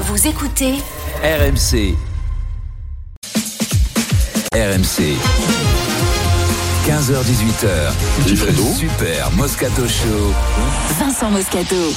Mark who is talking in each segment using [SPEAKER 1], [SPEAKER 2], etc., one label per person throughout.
[SPEAKER 1] Vous écoutez
[SPEAKER 2] RMC. RMC. 15h18h. Le Super Moscato Show.
[SPEAKER 1] Vincent Moscato.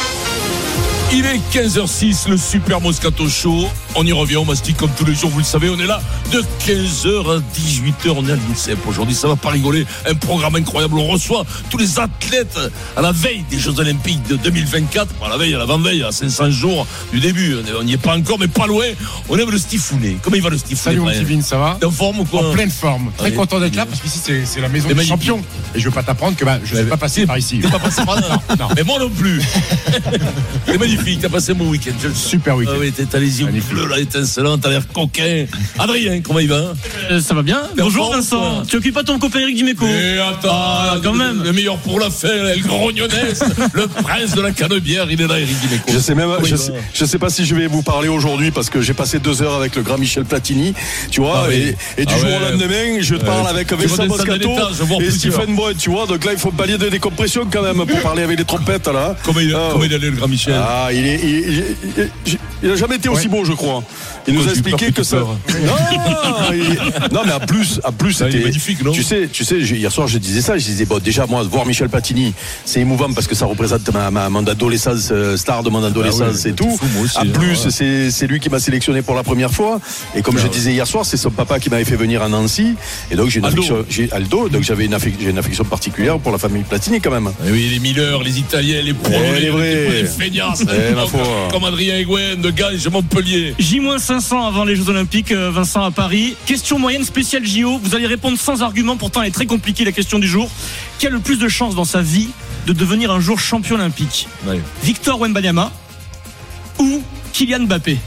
[SPEAKER 3] Il est 15h06, le Super Moscato Show. On y revient, on mastique comme tous les jours, vous le savez, on est là de 15h à 18h. On est à l'INSEP aujourd'hui, ça va pas rigoler. Un programme incroyable. On reçoit tous les athlètes à la veille des Jeux Olympiques de 2024. À la veille, à l'avant-veille, à 500 jours du début. On n'y est pas encore, mais pas loin. On aime le Stifounet. Comment il va le Stifounet
[SPEAKER 4] Salut mon petit Vin, ça va
[SPEAKER 3] en forme ou quoi
[SPEAKER 4] En pleine forme. Très
[SPEAKER 3] Allez.
[SPEAKER 4] content d'être là parce qu'ici c'est c'est la maison des champions. Et je veux pas t'apprendre que bah, je ne suis pas passé par ici.
[SPEAKER 3] T'es pas passé par là
[SPEAKER 4] Non.
[SPEAKER 3] Mais moi non plus. C'est magnifique, t'as passé mon week-end. je.
[SPEAKER 4] Super week-end.
[SPEAKER 3] Ah oui, t'as les yeux
[SPEAKER 4] Magnifique.
[SPEAKER 3] bleus là, étincelants, t'as l'air coquin. Adrien, comment il va
[SPEAKER 5] Euh, ça va bien Bonjour Vincent Tu occupes pas ton copain Eric Dimeco
[SPEAKER 3] Et attends,
[SPEAKER 5] quand même.
[SPEAKER 3] Le meilleur pour la fin, le grognonnesse, le prince de la canebière, il est là, Eric Dimeco.
[SPEAKER 6] Je sais même, je sais,
[SPEAKER 3] va
[SPEAKER 6] je sais pas si je vais vous parler aujourd'hui parce que j'ai passé deux heures avec le grand Michel Platini, tu vois,
[SPEAKER 3] Ah oui.
[SPEAKER 6] et, et du
[SPEAKER 3] Ah
[SPEAKER 6] jour
[SPEAKER 3] ouais.
[SPEAKER 6] au lendemain, je te parle avec Vincent Moscato et. Stephen Boyd, tu vois, donc là il faut pallier de décompression quand même pour parler avec les trompettes là.
[SPEAKER 3] Comment il,
[SPEAKER 6] Ah,
[SPEAKER 3] comment il allait, le grand Michel?
[SPEAKER 6] Ah, il est, il, il- il- il a jamais été aussi beau, je crois. Il nous a expliqué que ça. Non, mais en plus, en plus,
[SPEAKER 3] Ah,
[SPEAKER 6] c'était
[SPEAKER 3] magnifique, non
[SPEAKER 6] Tu sais, tu sais, hier soir, je disais ça. Je disais, bon, déjà, moi, voir Michel Platini, c'est émouvant parce que ça représente ma, ma- mon adolescence, euh, star de mon adolescence
[SPEAKER 3] Ah
[SPEAKER 6] et tout.
[SPEAKER 3] aussi,
[SPEAKER 6] en
[SPEAKER 3] hein,
[SPEAKER 6] plus,
[SPEAKER 3] ouais.
[SPEAKER 6] c'est c'est lui qui m'a sélectionné pour la première fois. Et comme
[SPEAKER 3] Ah
[SPEAKER 6] je
[SPEAKER 3] ouais.
[SPEAKER 6] disais hier soir, c'est son papa qui m'avait fait venir à Nancy. Et donc, j'ai une
[SPEAKER 3] Aldo.
[SPEAKER 6] affection, Aldo, donc j'avais une, affection particulière pour la famille Platini quand même.
[SPEAKER 3] Eh oui, les Miller, les Italiens, les Polonais,
[SPEAKER 6] les vrais.
[SPEAKER 3] les feignasses, Comme, Adrien Eguen de Ganges, Montpellier.
[SPEAKER 5] J-500 avant les Jeux Olympiques, euh, Vincent à Paris. Question moyenne spéciale JO. Vous allez répondre sans argument, pourtant elle est très compliquée la question du jour. Qui a le plus de chances dans sa vie de devenir un jour champion olympique?
[SPEAKER 3] Ouais.
[SPEAKER 5] Victor Wembanyama ou Kylian Mbappé?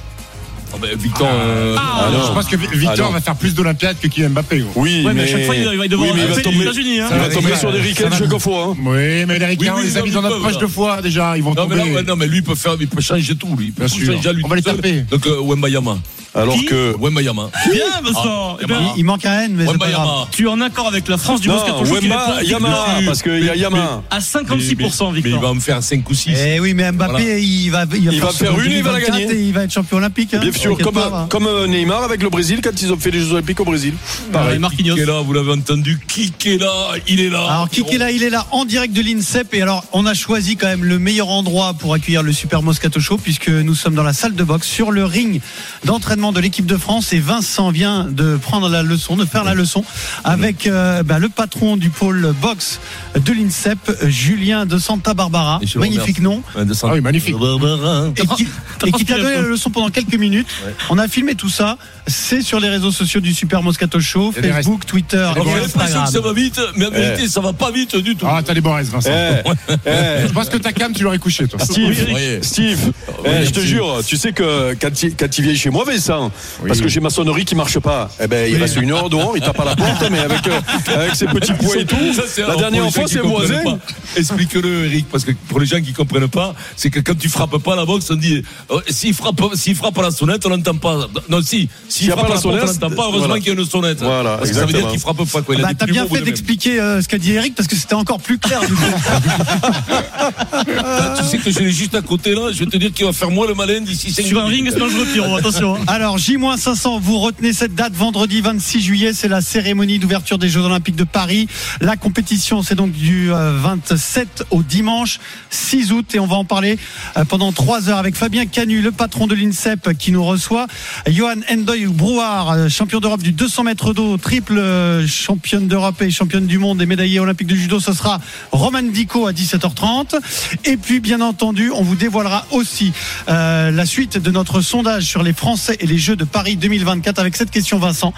[SPEAKER 3] Ah ben, Victor, euh,
[SPEAKER 5] Ah,
[SPEAKER 6] non.
[SPEAKER 4] Je pense que Victor
[SPEAKER 6] Ah,
[SPEAKER 4] va faire plus d'Olympiades que Kylian Mbappé. gros.
[SPEAKER 6] Oui,
[SPEAKER 5] Ouais, mais à chaque fois il va devoir
[SPEAKER 6] oui, mais il va
[SPEAKER 5] appeler les
[SPEAKER 6] tomber,
[SPEAKER 5] États-Unis. hein.
[SPEAKER 6] il va tomber
[SPEAKER 4] va,
[SPEAKER 6] sur des ricains
[SPEAKER 4] va.
[SPEAKER 6] chaque fois. hein.
[SPEAKER 4] Oui, mais les
[SPEAKER 3] Oui,
[SPEAKER 4] Ricains, on
[SPEAKER 3] oui,
[SPEAKER 4] les a mis dans notre poche deux fois déjà. Ils vont
[SPEAKER 3] non, mais
[SPEAKER 4] tomber.
[SPEAKER 3] non, mais non, mais lui il peut faire, il peut changer tout, lui. Il peut
[SPEAKER 4] Bien sûr.
[SPEAKER 3] changer à lui
[SPEAKER 4] On va les taper.
[SPEAKER 3] Donc, euh, Wembayama.
[SPEAKER 6] Alors
[SPEAKER 5] Qui
[SPEAKER 6] que.
[SPEAKER 3] Wembayama.
[SPEAKER 5] Bien Vincent Eh ben,
[SPEAKER 3] Ah,
[SPEAKER 7] Il manque un N, mais c'est pas grave.
[SPEAKER 3] Wembayama.
[SPEAKER 5] Tu es en accord avec la France du
[SPEAKER 6] Non,
[SPEAKER 5] Moscato
[SPEAKER 6] Wemba, Yama,
[SPEAKER 5] Victor
[SPEAKER 6] parce qu'il y a Yama.
[SPEAKER 5] à
[SPEAKER 3] Mais-
[SPEAKER 5] 56%
[SPEAKER 3] mais, mais il
[SPEAKER 5] Victor.
[SPEAKER 3] va me faire 5 ou 6.
[SPEAKER 7] Eh oui, mais Mbappé,
[SPEAKER 3] Voilà.
[SPEAKER 7] il va, il va
[SPEAKER 6] Il va
[SPEAKER 7] ce
[SPEAKER 6] faire une, il va la
[SPEAKER 7] 2024
[SPEAKER 6] gagner.
[SPEAKER 7] et il va être champion olympique. hein.
[SPEAKER 6] Bien sûr, Comme,
[SPEAKER 7] pas, hein.
[SPEAKER 6] comme euh, Neymar avec le Brésil quand ils ont fait les Jeux Olympiques au Brésil.
[SPEAKER 5] Pareil, Marquinhos.
[SPEAKER 3] Qui est là, vous l'avez entendu. Qui est là Il est là.
[SPEAKER 7] Alors, qui est là Il est là en direct de l'INSEP. Et alors, on a choisi quand même le meilleur endroit pour accueillir le Super Moscato Show, puisque nous sommes dans la salle de boxe, sur le ring d'entraînement de l'équipe de France. Et Vincent vient de prendre la leçon, de faire la leçon avec euh, bah, le patron du pôle boxe de l'INSEP, Julien de Santa Barbara. Magnifique nom.
[SPEAKER 4] Ah oui, magnifique.
[SPEAKER 3] Barbara.
[SPEAKER 7] Et qui, et qui t'a donné la leçon pendant quelques minutes. On a filmé tout ça. C'est sur les réseaux sociaux du Super Moscato Show, Facebook, Twitter
[SPEAKER 3] Alors,
[SPEAKER 7] et
[SPEAKER 3] j'ai l'impression
[SPEAKER 7] Instagram.
[SPEAKER 3] que ça va vite, mais en vérité, ça va pas vite du tout.
[SPEAKER 4] Ah, t'as des bons restes, Vincent.
[SPEAKER 6] Eh, eh,
[SPEAKER 4] Je pense que ta cam, tu l'aurais couché, toi.
[SPEAKER 6] Steve,
[SPEAKER 3] Oui.
[SPEAKER 6] Steve, eh,
[SPEAKER 3] Oui,
[SPEAKER 6] je te jure, tu sais que quand il, quand il vient chez moi, Vincent, parce que j'ai ma sonnerie qui marche pas, eh ben, il reste une heure dehors, il tape à la porte, mais avec, euh, avec ses petits points et tout.
[SPEAKER 3] Ça,
[SPEAKER 6] La dernière
[SPEAKER 3] les
[SPEAKER 6] fois, c'est voisin.
[SPEAKER 3] Explique-le, Eric, parce que pour les gens qui comprennent pas, c'est que quand tu frappes pas la boxe, on dit, euh, s'il frappe, s'il frappe à la sonnette, on n'entend pas. Non, si, s'il
[SPEAKER 6] y a
[SPEAKER 3] frappe
[SPEAKER 6] pas la
[SPEAKER 3] porte, on
[SPEAKER 6] sonnette,
[SPEAKER 3] n'entend pas. Heureusement
[SPEAKER 6] voilà.
[SPEAKER 3] qu'il y a une sonnette.
[SPEAKER 6] Voilà,
[SPEAKER 3] parce que ça veut dire qu'il frappe pas, quoi. Il
[SPEAKER 7] Bah, t'as bien fait d'expliquer euh, ce qu'a dit Eric parce que c'était encore plus clair. du coup.
[SPEAKER 3] Ah, Tu sais que je l'ai juste à côté là, je vais te dire qu'il va faire moins le malin d'ici 5
[SPEAKER 5] Sur un ring, c'est dangereux, Pierrot, attention. hein.
[SPEAKER 7] Alors J-500, vous retenez cette date vendredi 26 juillet, c'est la cérémonie d'ouverture des Jeux Olympiques de Paris. La compétition, c'est donc du euh, 27 au dimanche 6 août et on va en parler euh, pendant trois heures avec Fabien Canu, le patron de l'INSEP qui nous reçoit, Johan Endoy Brouard, euh, champion d'Europe du 200 mètres d'eau, triple euh, championne d'Europe et championne du monde et médaillée olympique de judo, ce sera Roman Dico à 17h30. Et puis bien entendu, on vous dévoilera aussi euh, la suite de notre sondage sur les Français et les Jeux de Paris 2024 avec cette question Vincent.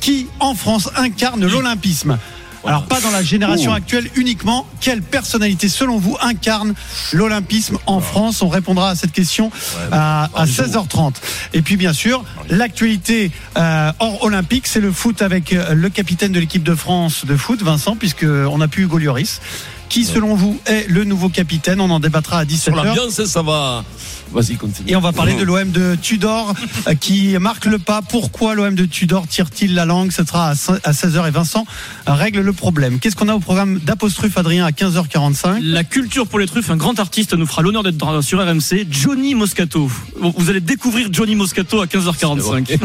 [SPEAKER 7] Qui en France incarne l'olympisme? Alors pas dans la génération
[SPEAKER 6] Ouh.
[SPEAKER 7] actuelle uniquement. Quelle personnalité selon vous incarne l'olympisme en France On répondra à cette question à, à 16h30. Et puis bien sûr, l'actualité euh, hors olympique, c'est le foot avec euh, le capitaine de l'équipe de France de foot, Vincent, puisque on a pu Hugo Lloris. Qui selon vous est le nouveau capitaine? On en débattra à
[SPEAKER 3] Sur
[SPEAKER 7] 17h.
[SPEAKER 3] l'ambiance, ça va. Vas-y, continue.
[SPEAKER 7] Et on va parler de l'OM de Tudor euh, qui marque le pas. Pourquoi l'OM de Tudor tire-t-il la langue Ce sera à 16h et Vincent règle le problème. Qu'est-ce qu'on a au programme d'apostrophe Adrien à 15h45
[SPEAKER 5] La culture pour les truffes, un grand artiste nous fera l'honneur d'être sur RMC, Johnny Moscato. Vous allez découvrir Johnny Moscato à 15h45.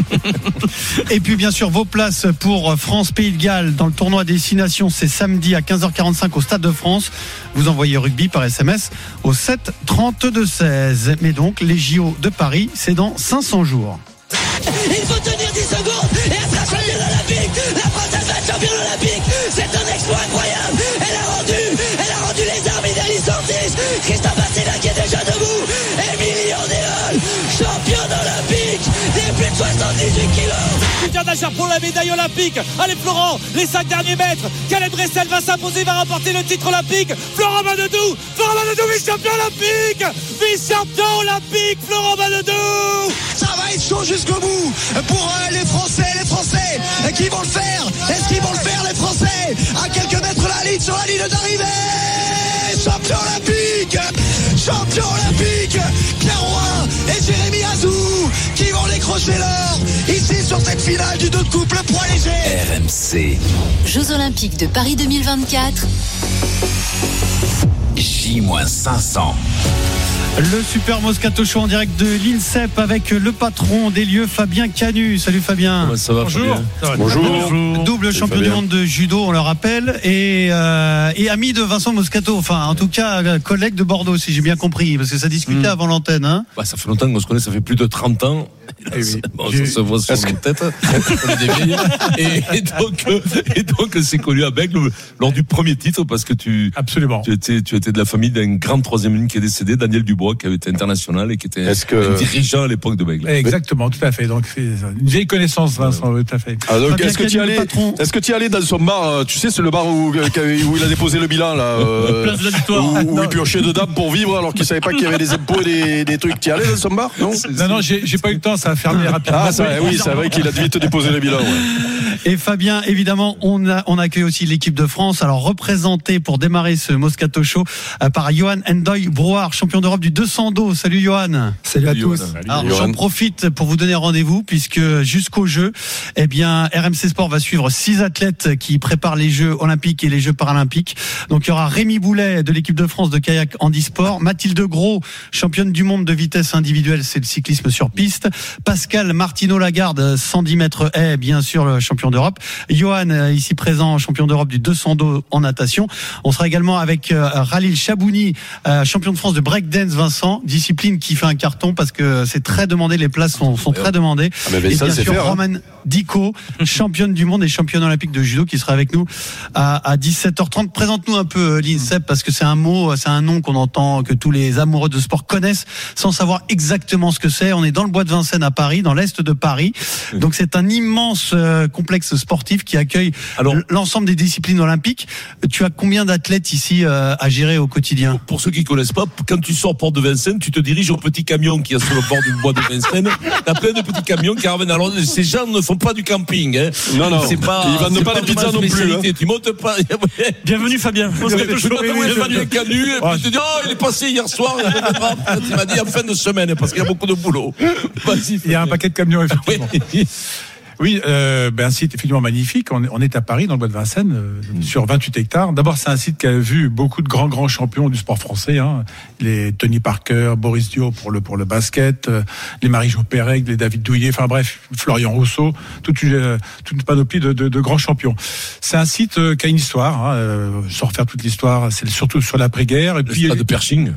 [SPEAKER 7] Et puis bien sûr vos places pour France-Pays de Galles dans le tournoi Destination, c'est samedi à 15h45 au Stade de France. Vous envoyez rugby par SMS au 7 32 16. Mais donc les JO de Paris, c'est dans 500 jours.
[SPEAKER 8] Il faut tenir 10 secondes et être championne olympique. La France elle va être championne olympique. C'est un exploit incroyable. Elle a rendu, elle a rendu les armes Idéalis Ortiz. Christophe Assela qui est déjà debout. Émilie Andéol, championne olympique des plus de 78 kilos.
[SPEAKER 9] Pour la médaille olympique. Allez Florent, les 5 derniers mètres. Caleb Dressel va s'imposer, va remporter le titre olympique. Florent Manodou, Florent Manodou, vice-champion olympique. Vice-champion olympique, Florent Manodou.
[SPEAKER 8] Ça va être chaud jusqu'au bout pour euh, les Français, les Français qui vont le faire? Est-ce qu'ils vont le faire les Français? À quelques mètres la ligne, sur la ligne d'arrivée. Champion olympique, champion olympique. Pierre Roy et Jérémy Azou qui vont décrocher l'or ici sur cette finale du deux de couple poids léger.
[SPEAKER 2] RMC.
[SPEAKER 10] Jeux Olympiques de Paris 2024.
[SPEAKER 2] J-500.
[SPEAKER 7] Le Super Moscato Show en direct de l'INSEP avec le patron des lieux, Fabien Canu. Salut Fabien.
[SPEAKER 3] Comment ça va,
[SPEAKER 5] Bonjour.
[SPEAKER 3] Fabien
[SPEAKER 6] Bonjour.
[SPEAKER 7] Double
[SPEAKER 6] Salut,
[SPEAKER 7] champion du monde de judo, on le rappelle, et, euh, et ami de Vincent Moscato. Enfin, en tout cas, euh, collègue de Bordeaux, si j'ai bien compris, parce que ça discutait avant l'antenne. Hein.
[SPEAKER 3] Bah, ça fait longtemps qu'on se connaît, ça fait plus de 30 ans.
[SPEAKER 4] Eh oui.
[SPEAKER 3] Bon, ça se voit sur est et, et donc, euh, et donc, c'est connu à Bègle lors du premier titre parce que tu,
[SPEAKER 4] Absolument.
[SPEAKER 3] tu étais, tu étais de la famille d'un grand troisième ligne qui est décédé, Daniel Dubois, qui avait été international et qui était
[SPEAKER 6] Est-ce que-
[SPEAKER 3] un dirigeant à l'époque de Bègle.
[SPEAKER 4] Exactement, tout à fait. Donc c'est une vieille connaissance, Vincent, tout à fait.
[SPEAKER 6] Ah, donc, est-ce que tu y allais. Est-ce que tu allais dans son bar euh, Tu sais, c'est le bar où, euh, où il a déposé le bilan là. euh,
[SPEAKER 5] Place de la Victoire.
[SPEAKER 6] Où, où il piochait dedans pour vivre alors qu'il savait pas qu'il y avait des impôts et des, des trucs. Tu y allais dans son bar Non
[SPEAKER 4] Non, non, j'ai j'ai pas eu le temps, ça a fermé rapidement.
[SPEAKER 6] Ah, ça, oui, c'est vrai qu'il a vite déposé le bilan. ouais.
[SPEAKER 7] Et Fabien, évidemment, on, a, on accueille aussi l'équipe de France. Alors, représenté pour démarrer ce Moscato Show euh, par Johan Endoy Brouard, champion d'Europe du 200 dos. Salut Johan.
[SPEAKER 4] Salut à tous.
[SPEAKER 7] Alors, j'en profite pour vous donner rendez-vous puisque jusqu'au jeu, eh bien, RMC Sport va suivre six athlètes qui préparent les Jeux Olympiques et les Jeux Paralympiques. Donc, il y aura Rémi Boulet de l'équipe de France de kayak handisport, Mathilde Gros, championne du monde de vitesse individuelle, c'est le cyclisme sur piste, Pascal Martino Lagarde, 110 mètres haies, bien sûr, le champion d'Europe, Johan, euh, ici présent, champion d'Europe du 200 dos en natation. On sera également avec euh, Ralil Chabouni, euh, champion de France de breakdance, Vincent, discipline qui fait un carton parce que c'est très demandé, les places sont, sont très demandées.
[SPEAKER 6] Ah, mais
[SPEAKER 7] Et
[SPEAKER 6] ça,
[SPEAKER 7] bien sûr,
[SPEAKER 6] faire. hein.
[SPEAKER 7] Roman Dico, championne du monde et championne olympique de judo qui sera avec nous à, à 17h30. Présente-nous un peu l'INSEP parce que c'est un mot, c'est un nom qu'on entend, que tous les amoureux de sport connaissent sans savoir exactement ce que c'est. On est dans le bois de Vincennes à Paris, dans l'est de Paris. Donc c'est un immense euh, complexe sportif qui accueille l'ensemble des disciplines olympiques. Tu as combien d'athlètes ici euh, à gérer au quotidien?
[SPEAKER 3] Pour ceux qui connaissent pas, quand tu sors Porte de Vincennes, tu te diriges au petit camion qui est sur le bord du bois de Vincennes. T'as plein de petits camions qui ramènent. Alors, ces gens ne font pas du camping, hein.
[SPEAKER 6] Non, non.
[SPEAKER 3] C'est pas,
[SPEAKER 6] Ils vendent pas la
[SPEAKER 3] vraiment
[SPEAKER 6] pizza non plus, hein.
[SPEAKER 3] Tu montes pas.
[SPEAKER 5] Bienvenue Fabien. Moscato
[SPEAKER 3] Tu
[SPEAKER 5] Show.
[SPEAKER 3] montes pas du canu, et
[SPEAKER 4] Oh,
[SPEAKER 3] puis tu te dis, oh, il est passé hier soir, il m'as dit en fin de semaine, parce qu'il y a beaucoup de boulot. Vas-y.
[SPEAKER 4] Il y a un paquet de camions, effectivement.
[SPEAKER 3] Oui.
[SPEAKER 4] Euh, ben, un site effectivement magnifique. On est, on est à Paris, dans le bois de Vincennes, euh, sur 28 hectares. D'abord, c'est un site qui a vu beaucoup de grands, grands champions du sport français. Hein. Les Tony Parker, Boris Dio pour le, pour le basket, euh, les Marie-Jo Pérec, les David Douillet, enfin bref, Florian Rousseau, toute une, toute une panoplie de, de, de grands champions. C'est un site qui a une histoire, hein, sans refaire toute l'histoire, c'est surtout sur l'après-guerre. Et
[SPEAKER 3] Le
[SPEAKER 4] puis,
[SPEAKER 3] stade de Pershing.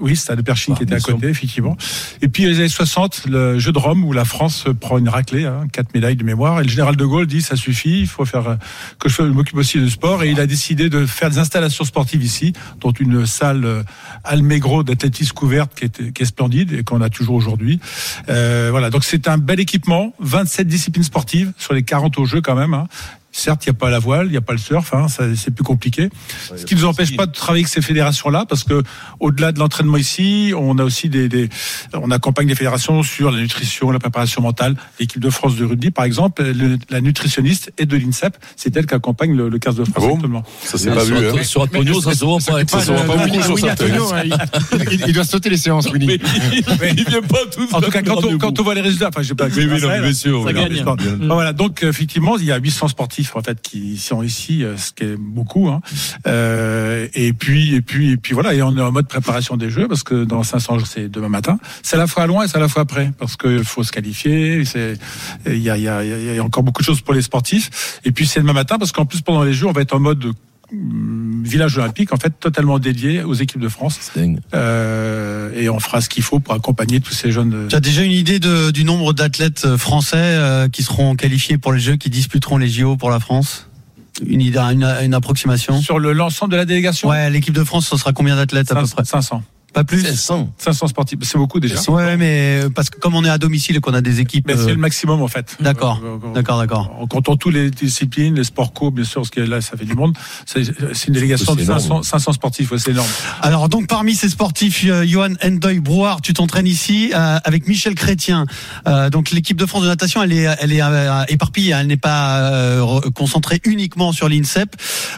[SPEAKER 4] oui, c'est de Pershing
[SPEAKER 3] Ah,
[SPEAKER 4] qui était à côté, effectivement. Et puis les années 60, le jeu de Rome où la France prend une raclée, hein, quatre médailles de mémoire, et le général de Gaulle dit ça suffit, il faut faire euh, que je m'occupe aussi du sport, et il a décidé de faire des installations sportives ici, dont une salle euh, Almegro d'athlétisme couverte qui est, splendide et qu'on a toujours aujourd'hui. Euh, voilà, donc c'est un bel équipement, 27 disciplines sportives sur les 40 au jeu quand même. Hein. Certes, il n'y a pas la voile, il n'y a pas le surf, hein, c'est plus compliqué. Ce qui ne nous empêche pas de travailler avec ces fédérations-là, parce que au-delà de l'entraînement ici, on a aussi des, des, on accompagne les fédérations sur la nutrition, la préparation mentale. L'équipe de France de rugby, par exemple, le- la nutritionniste est de l'INSEP, c'est elle qui accompagne le, le 15 de France.
[SPEAKER 6] Ah bon. Ça s'est pas vu. hein.
[SPEAKER 3] Sur Antonio, ça se voit pas.
[SPEAKER 6] Ça se voit pas beaucoup sur
[SPEAKER 11] Winnie
[SPEAKER 6] ça.
[SPEAKER 11] Antonio, hein, il, doit sauter les séances, Winnie.
[SPEAKER 3] Mais il vient pas tout
[SPEAKER 4] En tout cas, quand on, quand on voit les résultats, enfin, je sais pas.
[SPEAKER 3] Oui, oui, bien sûr. Mais-
[SPEAKER 4] Bon, Voilà, donc effectivement, il y a 800 sportifs en fait qui sont ici, euh, ce qui est beaucoup. Hein. Euh, et puis, et puis, et puis voilà, et on est en mode préparation des jeux parce que dans 500 jours, c'est demain matin. C'est à la fois loin et c'est à la fois près parce qu'il faut se qualifier. Il y a, y, a, encore beaucoup de choses pour les sportifs. Et puis c'est demain matin parce qu'en plus pendant les jeux, on va être en mode village olympique en fait totalement dédié aux équipes de France. Euh, et on fera ce qu'il faut pour accompagner tous ces jeunes euh,
[SPEAKER 7] Tu as déjà une idée de- du nombre d'athlètes euh, français euh, qui seront qualifiés pour les Jeux, qui disputeront les JO pour la France? Une, idée, une, une approximation?
[SPEAKER 4] Sur le l'ensemble de la délégation?
[SPEAKER 7] Ouais, l'équipe de France, ce sera combien d'athlètes à peu près?
[SPEAKER 4] 500.
[SPEAKER 7] Pas plus
[SPEAKER 3] 500.
[SPEAKER 4] 500 sportifs, c'est beaucoup déjà.
[SPEAKER 7] Ouais, mais euh, parce que comme on est à domicile et qu'on a des équipes.
[SPEAKER 4] Mais
[SPEAKER 7] euh,
[SPEAKER 4] c'est le maximum en fait.
[SPEAKER 7] D'accord,
[SPEAKER 4] Euh, euh,
[SPEAKER 7] d'accord, d'accord.
[SPEAKER 4] En comptant toutes les disciplines, les sports co, bien sûr, parce que là, ça fait du monde. C'est une délégation de
[SPEAKER 3] C'est énorme.
[SPEAKER 4] 500, 500 sportifs, ouais, c'est énorme.
[SPEAKER 7] Alors donc parmi ces sportifs, euh, Johan Endoy Brouard, tu t'entraînes ici euh, avec Michel Chrétien. Euh, donc l'équipe de France de natation, elle est, elle est euh, éparpillée, elle n'est pas euh, concentrée uniquement sur l'INSEP.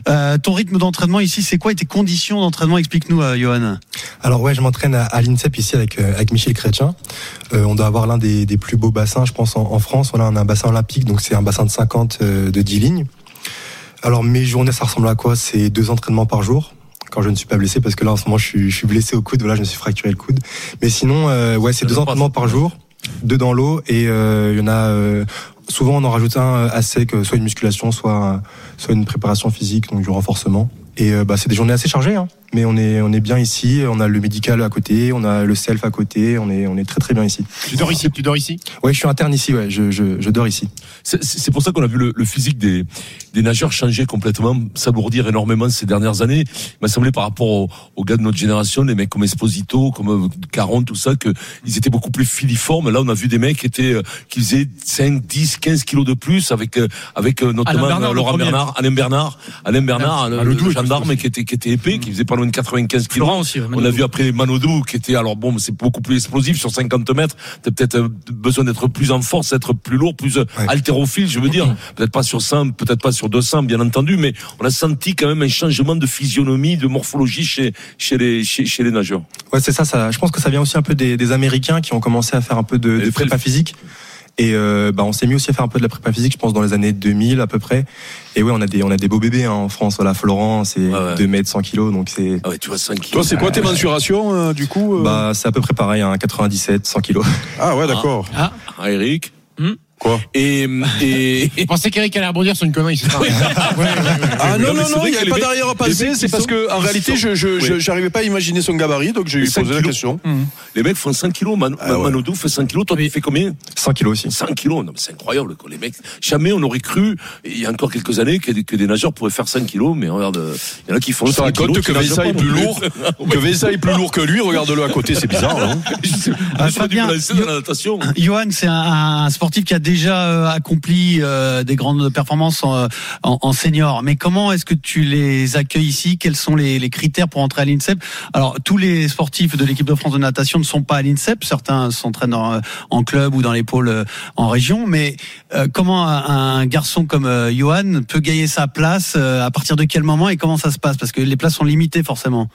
[SPEAKER 7] Euh, ton rythme d'entraînement ici, c'est quoi et tes conditions d'entraînement? Explique-nous, euh, Johan.
[SPEAKER 12] Alors ouais, je m'entraîne à, à l'INSEP ici avec euh, avec Michel Chrétien. Euh, on doit avoir l'un des, des plus beaux bassins, je pense, en, en France. On a, un bassin olympique, donc c'est un bassin de 50 euh, de 10 lignes. Alors mes journées, ça ressemble à quoi? C'est deux entraînements par jour. Quand je ne suis pas blessé, parce que là en ce moment je suis, je suis blessé au coude, voilà, je me suis fracturé le coude. Mais sinon, euh, ouais, c'est deux entraînements par jour, deux dans l'eau, et il y en a souvent on en rajoute un sec, euh, soit une musculation, soit soit une préparation physique, donc du renforcement. Et bah, c'est des journées assez chargées, hein. Mais on est on est bien ici. On a le médical à côté, on a le self à côté. On est on est très très bien ici.
[SPEAKER 11] Tu dors ici, tu dors ici?
[SPEAKER 12] Ouais, je suis interne ici. Ouais, je je, je dors ici.
[SPEAKER 3] C'est- pour ça qu'on a vu le, le physique des, des nageurs changer complètement, s'alourdir énormément ces dernières années. Il m'a semblé par rapport aux, aux gars de notre génération, les mecs comme Esposito, comme euh, Caron, tout ça, que ils étaient beaucoup plus filiformes. Là, on a vu des mecs qui étaient, euh, qui faisaient 5, 10, 15 kilos de plus avec, euh, avec euh, notamment
[SPEAKER 5] Alain Bernard, le
[SPEAKER 3] Laurent. Bernard, Alain Bernard, Alain Bernard, le,
[SPEAKER 11] Ah, le
[SPEAKER 3] le
[SPEAKER 11] Doux,
[SPEAKER 3] gendarme qui était, qui était épais, qui faisait pas loin de 95 kilos.
[SPEAKER 5] Florent aussi. ouais,
[SPEAKER 3] On a vu après Manodou qui était alors bon c'est beaucoup plus explosif sur 50 mètres t'as peut-être euh, besoin d'être plus en force d'être plus lourd plus euh, haltérophile je veux dire peut-être pas sur 100 peut-être pas sur 200 bien entendu mais on a senti quand même un changement de physionomie de morphologie chez chez les chez, chez les nageurs
[SPEAKER 12] Ouais, c'est ça, ça. Je pense que ça vient aussi un peu des, des Américains qui ont commencé à faire un peu de, de prépa physique. Et euh, bah, on s'est mis aussi à faire un peu de la prépa physique, je pense, dans les années 2000 à peu près. Et ouais, on a des, on a des beaux bébés hein, en France. Voilà, Florent, c'est
[SPEAKER 3] ouais.
[SPEAKER 12] 2 mètres 100 kilos, donc c'est,
[SPEAKER 3] ah ouais tu vois 5 kilos
[SPEAKER 6] Toi, c'est quoi tes mensurations, euh, du coup euh
[SPEAKER 12] bah, c'est à peu près pareil, hein, 97, 100 kilos.
[SPEAKER 6] Ah ouais, d'accord.
[SPEAKER 3] ah Eric
[SPEAKER 5] Hmm.
[SPEAKER 6] Quoi
[SPEAKER 3] et et
[SPEAKER 11] Je pensais qu'Eric allait rebondir sur une connerie, c'est ça Ouais, ouais, ouais.
[SPEAKER 6] Ah non,
[SPEAKER 3] Non,
[SPEAKER 6] non, non, il n'y avait
[SPEAKER 3] les
[SPEAKER 6] pas d'arrière à passer. C'est parce que, en réalité,
[SPEAKER 3] sont-
[SPEAKER 6] je, je, je-
[SPEAKER 3] Oui.
[SPEAKER 6] j'arrivais pas à imaginer son gabarit, donc j'ai posé la
[SPEAKER 3] kilos.
[SPEAKER 6] question.
[SPEAKER 3] les mecs font 100 kilos Man-
[SPEAKER 6] Ah ouais.
[SPEAKER 3] Manodou fait 100 kilos toi tu fais combien
[SPEAKER 12] 100 kilos aussi.
[SPEAKER 3] 100 kilos, non mais c'est incroyable quoi. Les mecs, jamais on aurait cru il y a encore quelques années que, que des nageurs pourraient faire 5 kilos, mais regarde, il y en a qui font
[SPEAKER 6] On se
[SPEAKER 3] 100
[SPEAKER 6] rend
[SPEAKER 3] kilos.
[SPEAKER 6] compte
[SPEAKER 3] qui
[SPEAKER 6] que Vesa est
[SPEAKER 3] non
[SPEAKER 6] plus lourd, que Vesa est plus lourd que lui. Regarde-le à côté, c'est bizarre.
[SPEAKER 3] natation.
[SPEAKER 7] Johan, c'est un sportif qui a déjà euh, accompli euh, des grandes performances en, en- en senior. Mais comment est-ce que tu les accueilles ici? Quels sont les, les critères pour entrer à l'INSEP? Alors, tous les sportifs de l'équipe de France de natation ne sont pas à l'INSEP. Certains s'entraînent en, en club ou dans les pôles euh, en région. Mais euh, comment un, un garçon comme euh, Johan peut gagner sa place euh, À partir de quel moment et comment ça se passe? Parce que les places sont limitées forcément.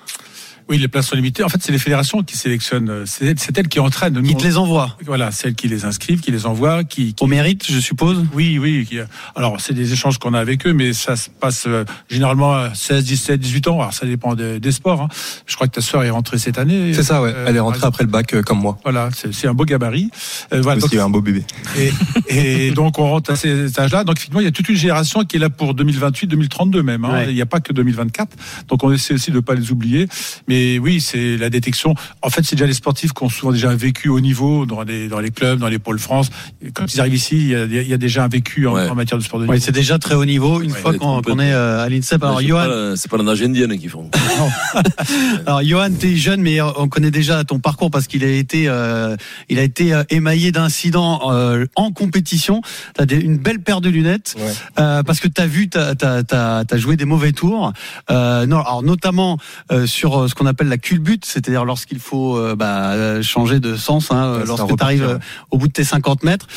[SPEAKER 4] Oui, les places sont limitées. En fait, c'est les fédérations qui sélectionnent. euh, C'est c'est elles qui entraînent. Nous,
[SPEAKER 7] Qui te les envoie
[SPEAKER 4] Voilà, celles qui les inscrivent, qui les envoient, qui, qui-
[SPEAKER 7] Au mérite, je suppose
[SPEAKER 4] Oui, oui. qui- Alors, c'est des échanges qu'on a avec eux, mais ça se passe euh, généralement à 16, 17, 18 ans. Alors, ça dépend de- des sports. hein. Je crois que ta sœur est rentrée cette année.
[SPEAKER 12] C'est ça, ouais.
[SPEAKER 4] Euh,
[SPEAKER 12] Elle est rentrée après le bac, euh, comme moi.
[SPEAKER 4] Voilà, c'est c'est un beau gabarit. Euh, voilà, donc-
[SPEAKER 12] un beau bébé.
[SPEAKER 4] et, et donc on rentre à ces âges-là. Donc effectivement, il y a toute une génération qui est là pour 2028, 2032 même. hein.
[SPEAKER 7] Ouais.
[SPEAKER 4] Il n'y a pas que 2024. Donc on essaie aussi de ne pas les oublier. Mais Mais oui, c'est la détection. En fait, c'est déjà les sportifs qui ont souvent déjà un vécu au niveau dans les, dans les clubs, dans les pôles France. Quand ils arrivent ici, il y a, il y a déjà un vécu en,
[SPEAKER 3] Ouais.
[SPEAKER 4] en matière de sport de niveau.
[SPEAKER 7] c'est déjà très haut niveau une
[SPEAKER 4] Ouais,
[SPEAKER 7] fois qu'on est euh, à l'INSEP. Alors, Johan,
[SPEAKER 3] C'est pas la nage indienne qu'ils font.
[SPEAKER 7] Alors Johan, t'es jeune, mais on connaît déjà ton parcours parce qu'il a été, euh, il a été euh, émaillé d'incidents euh, en compétition. T'as des- une belle paire de lunettes
[SPEAKER 12] Ouais.
[SPEAKER 7] euh, parce que t'as vu, t'as t'as t'as t'as joué des mauvais tours. Euh, non, alors notamment euh, sur ce qu'on appelle la culbute, c'est-à-dire lorsqu'il faut euh, bah, euh, changer de sens, hein,
[SPEAKER 12] Ouais,
[SPEAKER 7] lorsque
[SPEAKER 12] ouais.
[SPEAKER 7] euh, au bout de tes 50 mètres.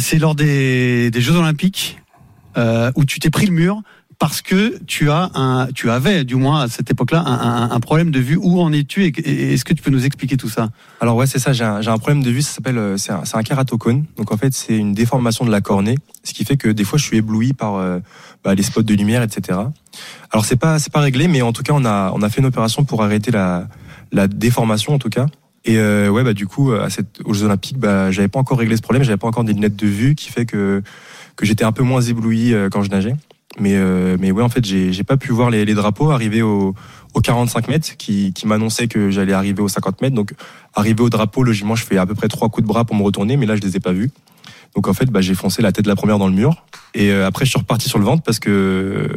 [SPEAKER 7] C'est lors des, des Jeux Olympiques où tu t'es pris le mur parce que tu as un, tu avais du moins à cette époque-là un, un- un problème de vue. Où en es-tu et, est-ce que tu peux nous expliquer tout ça?
[SPEAKER 12] Alors ouais, c'est ça. J'ai un, un problème de vue. Ça s'appelle, euh, c'est un, c'est un kératocone. Donc en fait, c'est une déformation de la cornée, ce qui fait que des fois, je suis ébloui par euh, bah, les spots de lumière, etc. Alors c'est pas, c'est pas réglé, mais en tout cas, on a, on a fait une opération pour arrêter la, la déformation, en tout cas. Et euh, ouais, bah du coup, à cette, aux Jeux Olympiques, bah j'avais pas encore réglé ce problème. J'avais pas encore des lunettes de vue, qui fait que que j'étais un peu moins ébloui euh, quand je nageais. Mais euh, mais ouais, en fait, j'ai pas pu voir les, drapeaux arriver au au 45 mètres qui, qui m'annonçait que j'allais arriver aux 50 mètres. Donc, arrivé au drapeau, logiquement, je fais à peu près trois coups de bras pour me retourner, mais là, je les ai pas vus. Donc, en fait, bah, j'ai foncé la tête de la première dans le mur. Et euh, après, je suis reparti sur le ventre parce que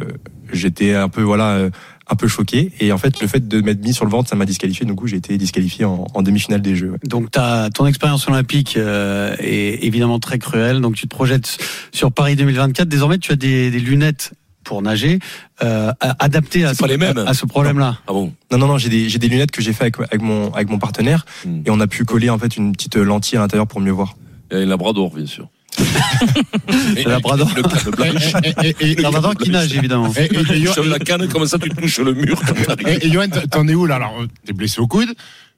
[SPEAKER 12] j'étais un peu, voilà, un peu choqué. Et en fait, le fait de m'être mis sur le ventre, ça m'a disqualifié. Du coup, j'ai été disqualifié en, en demi-finale des Jeux. ouais.
[SPEAKER 7] Donc, ton expérience olympique euh, est évidemment très cruelle. Donc, tu te projettes sur Paris 2024. Désormais, tu as des, des lunettes pour nager euh, a- adaptées à ce,
[SPEAKER 3] pas les mêmes.
[SPEAKER 7] à, à ce problème-là.
[SPEAKER 3] Ah bon?
[SPEAKER 12] Non, non, non, j'ai des, j'ai des lunettes que j'ai fait avec, avec mon, avec mon partenaire.
[SPEAKER 3] Hmm.
[SPEAKER 12] Et on a pu coller, en fait, une petite lentille à l'intérieur pour mieux voir.
[SPEAKER 3] Il y a un labrador, bien sûr.
[SPEAKER 7] C'est labrador.
[SPEAKER 3] Le blanche.
[SPEAKER 11] Et, et, et,
[SPEAKER 7] Le labrador qui nage, évidemment.
[SPEAKER 3] Tu chauves la canne, comme ça tu touches le mur.
[SPEAKER 11] et- Johan, t'en es où là? Alors, t'es blessé au coude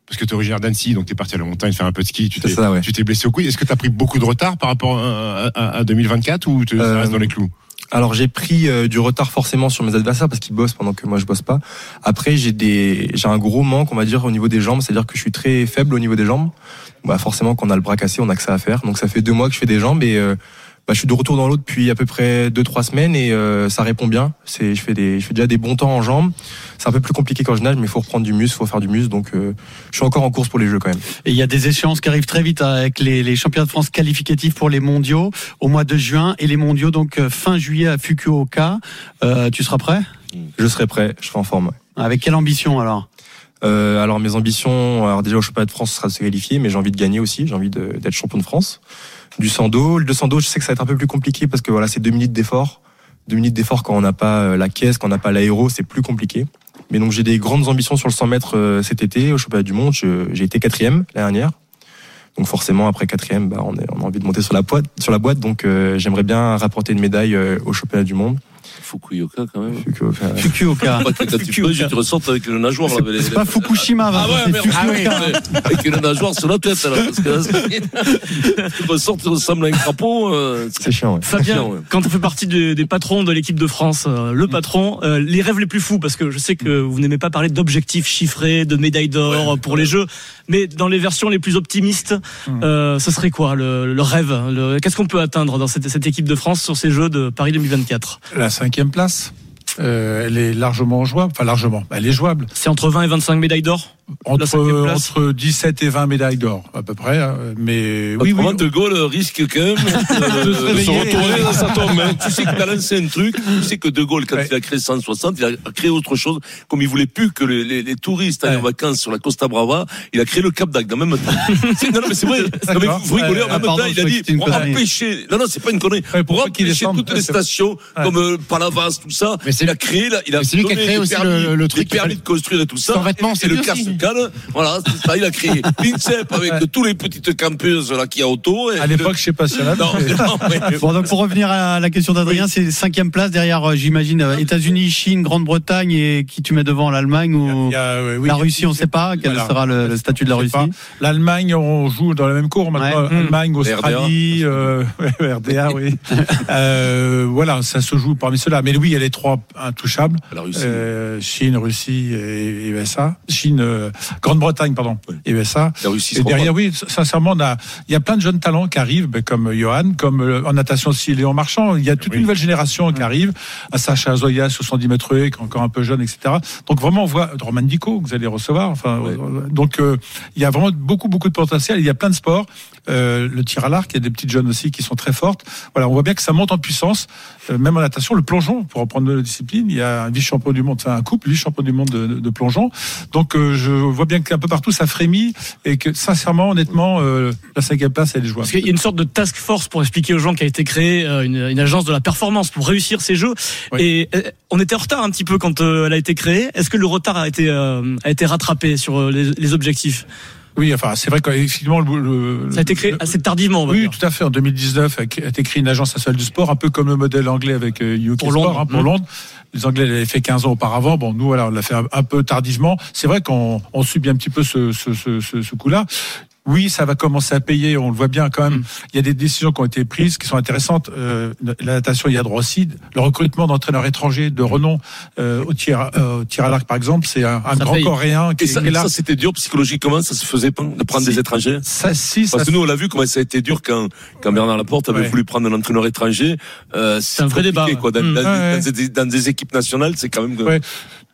[SPEAKER 11] parce que t'es originaire d'Annecy, donc t'es parti à la montagne faire un peu de ski. Tu
[SPEAKER 12] C'est
[SPEAKER 11] t'es,
[SPEAKER 12] ça, ouais.
[SPEAKER 11] tu t'es blessé au coude. Est-ce que t'as pris beaucoup de retard par rapport à, à- à 2024 ou tu
[SPEAKER 12] Euh,
[SPEAKER 11] restes dans les clous?
[SPEAKER 12] Alors j'ai pris euh, du retard forcément sur mes adversaires parce qu'ils bossent pendant que moi je bosse pas. Après j'ai des j'ai un gros manque on va dire au niveau des jambes, c'est-à-dire que je suis très faible au niveau des jambes. Bah forcément quand on a le bras cassé, on a que ça à faire. Donc ça fait deux mois que je fais des jambes et euh, bah, je suis de retour dans l'eau depuis à peu près deux trois semaines et euh, ça répond bien. C'est je fais des je fais déjà des bons temps en jambes. C'est un peu plus compliqué quand je nage mais il faut reprendre du muscle, faut faire du muscle donc euh, je suis encore en course pour les jeux quand même.
[SPEAKER 7] Et il y a des échéances qui arrivent très vite avec les, les championnats de France qualificatifs pour les mondiaux au mois de juin et les mondiaux donc euh, fin juillet à Fukuoka. Euh, tu seras prêt?
[SPEAKER 12] Je serai prêt, je serai en forme. ouais.
[SPEAKER 7] Avec quelle ambition alors?
[SPEAKER 12] Euh, alors mes ambitions, alors déjà au championnat de France, ce sera de se qualifier, mais j'ai envie de gagner aussi. J'ai envie d'être champion de France. Du sando, le 200 dos, je sais que ça va être un peu plus compliqué parce que voilà, c'est deux minutes d'effort. Deux minutes d'effort quand on n'a pas euh, la caisse, quand on n'a pas l'aéro, c'est plus compliqué. Mais donc j'ai des grandes ambitions sur le 100 mètres euh, cet été au championnat du monde. J'ai été quatrième l'année dernière. Donc forcément après quatrième, bah, on, a envie de monter sur la boîte. Sur la boîte, donc euh, j'aimerais bien rapporter une médaille euh, au championnat du monde.
[SPEAKER 3] Fukuoka, quand même.
[SPEAKER 12] Fukuoka.
[SPEAKER 7] Fukuoka.
[SPEAKER 3] Pas que quand tu te ressortes avec le nageoire. les-
[SPEAKER 7] C'est pas Fukushima,
[SPEAKER 3] Ah
[SPEAKER 7] Vincent,
[SPEAKER 3] ouais, merde.
[SPEAKER 7] Fukuoka.
[SPEAKER 3] Avec une nageoire sur la tête, là. Parce que là, tu ressors, tu ressembles à un crapaud. euh,
[SPEAKER 12] C'est chiant. Ouais.
[SPEAKER 5] Fabien,
[SPEAKER 3] Chiant, ouais.
[SPEAKER 5] quand on fait partie des, des patrons de l'équipe de France, euh, le patron, euh, les rêves les plus fous, parce que je sais que vous n'aimez pas parler d'objectifs chiffrés, de médailles d'or pour les Jeux, mais dans les versions les plus optimistes, euh, ce serait quoi le, le rêve le- Qu'est-ce qu'on peut atteindre dans cette, cette équipe de France sur ces Jeux de Paris 2024
[SPEAKER 4] La cinquième place, euh, elle est largement jouable. Enfin, largement. Elle est jouable.
[SPEAKER 5] C'est entre 20 et 25 médailles d'or?
[SPEAKER 4] Entre, entre 17 et 20 médailles d'or, à peu près. hein. Mais oui, oui.
[SPEAKER 3] Autrement, De Gaulle risque quand même euh, de,
[SPEAKER 4] se
[SPEAKER 3] retourner dans sa tombe. hein. Tu sais qu'il a lancé un truc. Tu sais que De Gaulle, quand
[SPEAKER 4] Ouais.
[SPEAKER 3] il a créé 160, il a créé autre chose. Comme il voulait plus que les, les- les touristes aillent en
[SPEAKER 4] Ouais.
[SPEAKER 3] vacances sur la Costa Brava, il a créé le Cap d'Agde en même temps. Non, non, mais c'est vrai. Non, mais vous rigolez en
[SPEAKER 7] Ah,
[SPEAKER 3] même temps. Il a dit
[SPEAKER 7] que
[SPEAKER 3] pour empêcher. Non, non, c'est pas une connerie.
[SPEAKER 4] Ouais,
[SPEAKER 3] pour
[SPEAKER 4] pour
[SPEAKER 3] empêcher toutes
[SPEAKER 4] Ouais,
[SPEAKER 3] les stations,
[SPEAKER 4] Ouais.
[SPEAKER 3] comme euh, Palavas, tout ça,
[SPEAKER 11] Mais c'est
[SPEAKER 3] il
[SPEAKER 11] lui-
[SPEAKER 3] a créé, il a
[SPEAKER 11] mais c'est lui qui a créé aussi
[SPEAKER 3] permis-
[SPEAKER 11] le- truc
[SPEAKER 3] permis de construire et tout ça.
[SPEAKER 11] Vêtements, c'est
[SPEAKER 3] le
[SPEAKER 11] lui
[SPEAKER 3] Voilà, c'est ça. Il a créé l'INSEP avec tous les petites campeuses là qu'il y a autour. et
[SPEAKER 4] À l'époque, je sais pas si elle a
[SPEAKER 3] non,
[SPEAKER 4] mais-
[SPEAKER 3] non, mais-
[SPEAKER 7] Bon, donc pour revenir à la question d'Adrien, c'est cinquième place derrière, euh, j'imagine, euh, États-Unis, Chine, Grande-Bretagne et qui tu mets devant l'Allemagne ou
[SPEAKER 4] Il y a, oui,
[SPEAKER 7] la Russie, on ne sait pas quel
[SPEAKER 4] Voilà.
[SPEAKER 7] sera le, le statut de la Russie.
[SPEAKER 4] L'Allemagne, on joue dans la même cour maintenant.
[SPEAKER 7] Ouais.
[SPEAKER 4] Allemagne, Australie, euh, RDA, oui. euh, voilà, ça se joue parmi ceux-là. Mais oui, il y a les trois intouchables.
[SPEAKER 3] La Russie.
[SPEAKER 4] Euh, Chine, Russie et, et USA. Chine, euh, euh, Grande-Bretagne, pardon, et USA.
[SPEAKER 3] La Russie
[SPEAKER 4] Et derrière, oui, sincèrement, on a, il y a plein de jeunes talents qui arrivent, ben, comme Johan, comme euh, en natation aussi Léon Marchand. Il y a toute une nouvelle génération qui arrive. À Sacha Zoya, 70 mètres qui est encore un peu jeune, etc. Donc vraiment, on voit Roman Dico que vous allez recevoir. Enfin, euh, donc euh, il y a vraiment beaucoup, beaucoup de potentiel. Il y a plein de sports. Euh, le tir à l'arc, il y a des petites jeunes aussi qui sont très fortes. Voilà, on voit bien que ça monte en puissance. Euh, même en natation, le plongeon, pour reprendre la discipline, il y a un vice-champion du monde, enfin un couple vice-champion du monde de, de- de plongeon. Donc euh, je vois bien qu'un peu partout ça frémit et que sincèrement, honnêtement, euh, la cinquième place elle est jouable.
[SPEAKER 5] Parce qu'il y a une sorte de task force pour expliquer aux gens qui a été créée, euh, une, une agence de la performance pour réussir ces jeux. Et euh, on était en retard un petit peu quand euh, elle a été créée. Est-ce que le retard a été euh, a été rattrapé sur les, les objectifs?
[SPEAKER 4] Oui, enfin c'est vrai qu'effectivement le, le-
[SPEAKER 5] Ça a été créé assez tardivement. On va
[SPEAKER 4] Oui,
[SPEAKER 5] dire.
[SPEAKER 4] tout à fait. En 2019, a été créée une agence nationale du sport, un peu comme le modèle anglais avec euh, UK
[SPEAKER 5] Pour
[SPEAKER 4] Sport,
[SPEAKER 5] Londres.
[SPEAKER 4] hein, pour
[SPEAKER 5] Mm.
[SPEAKER 4] Londres. Les Anglais l'avaient fait 15 ans auparavant. Bon, nous, voilà, on l'a fait un, un peu tardivement. C'est vrai qu'on on subit un petit peu ce, ce, ce, ce coup-là. Oui, ça va commencer à payer. On le voit bien quand
[SPEAKER 5] Mm.
[SPEAKER 4] même. Il y a des décisions qui ont été prises qui sont intéressantes. Euh, la natation, il y a droit aussi. Le recrutement d'entraîneurs étrangers de renom euh, au tir, euh, au tir à l'arc, par exemple, c'est un, grand
[SPEAKER 3] paye.
[SPEAKER 4] coréen qui,
[SPEAKER 3] Et ça,
[SPEAKER 4] est là.
[SPEAKER 3] ça, c'était dur psychologiquement, ça se faisait pas de prendre
[SPEAKER 4] Si.
[SPEAKER 3] des étrangers.
[SPEAKER 4] Ça, si,
[SPEAKER 3] Parce
[SPEAKER 4] ça-
[SPEAKER 3] que nous, on l'a vu comment ça a été dur quand, quand Bernard Laporte avait
[SPEAKER 4] Ouais.
[SPEAKER 3] voulu prendre un entraîneur étranger. Euh, c'est
[SPEAKER 5] un vrai
[SPEAKER 3] compliqué,
[SPEAKER 5] débat,
[SPEAKER 3] Quoi. Dans,
[SPEAKER 5] ouais.
[SPEAKER 3] dans-
[SPEAKER 4] Mm. Ouais,
[SPEAKER 3] dans des, dans des équipes nationales, c'est quand même.
[SPEAKER 4] Ouais.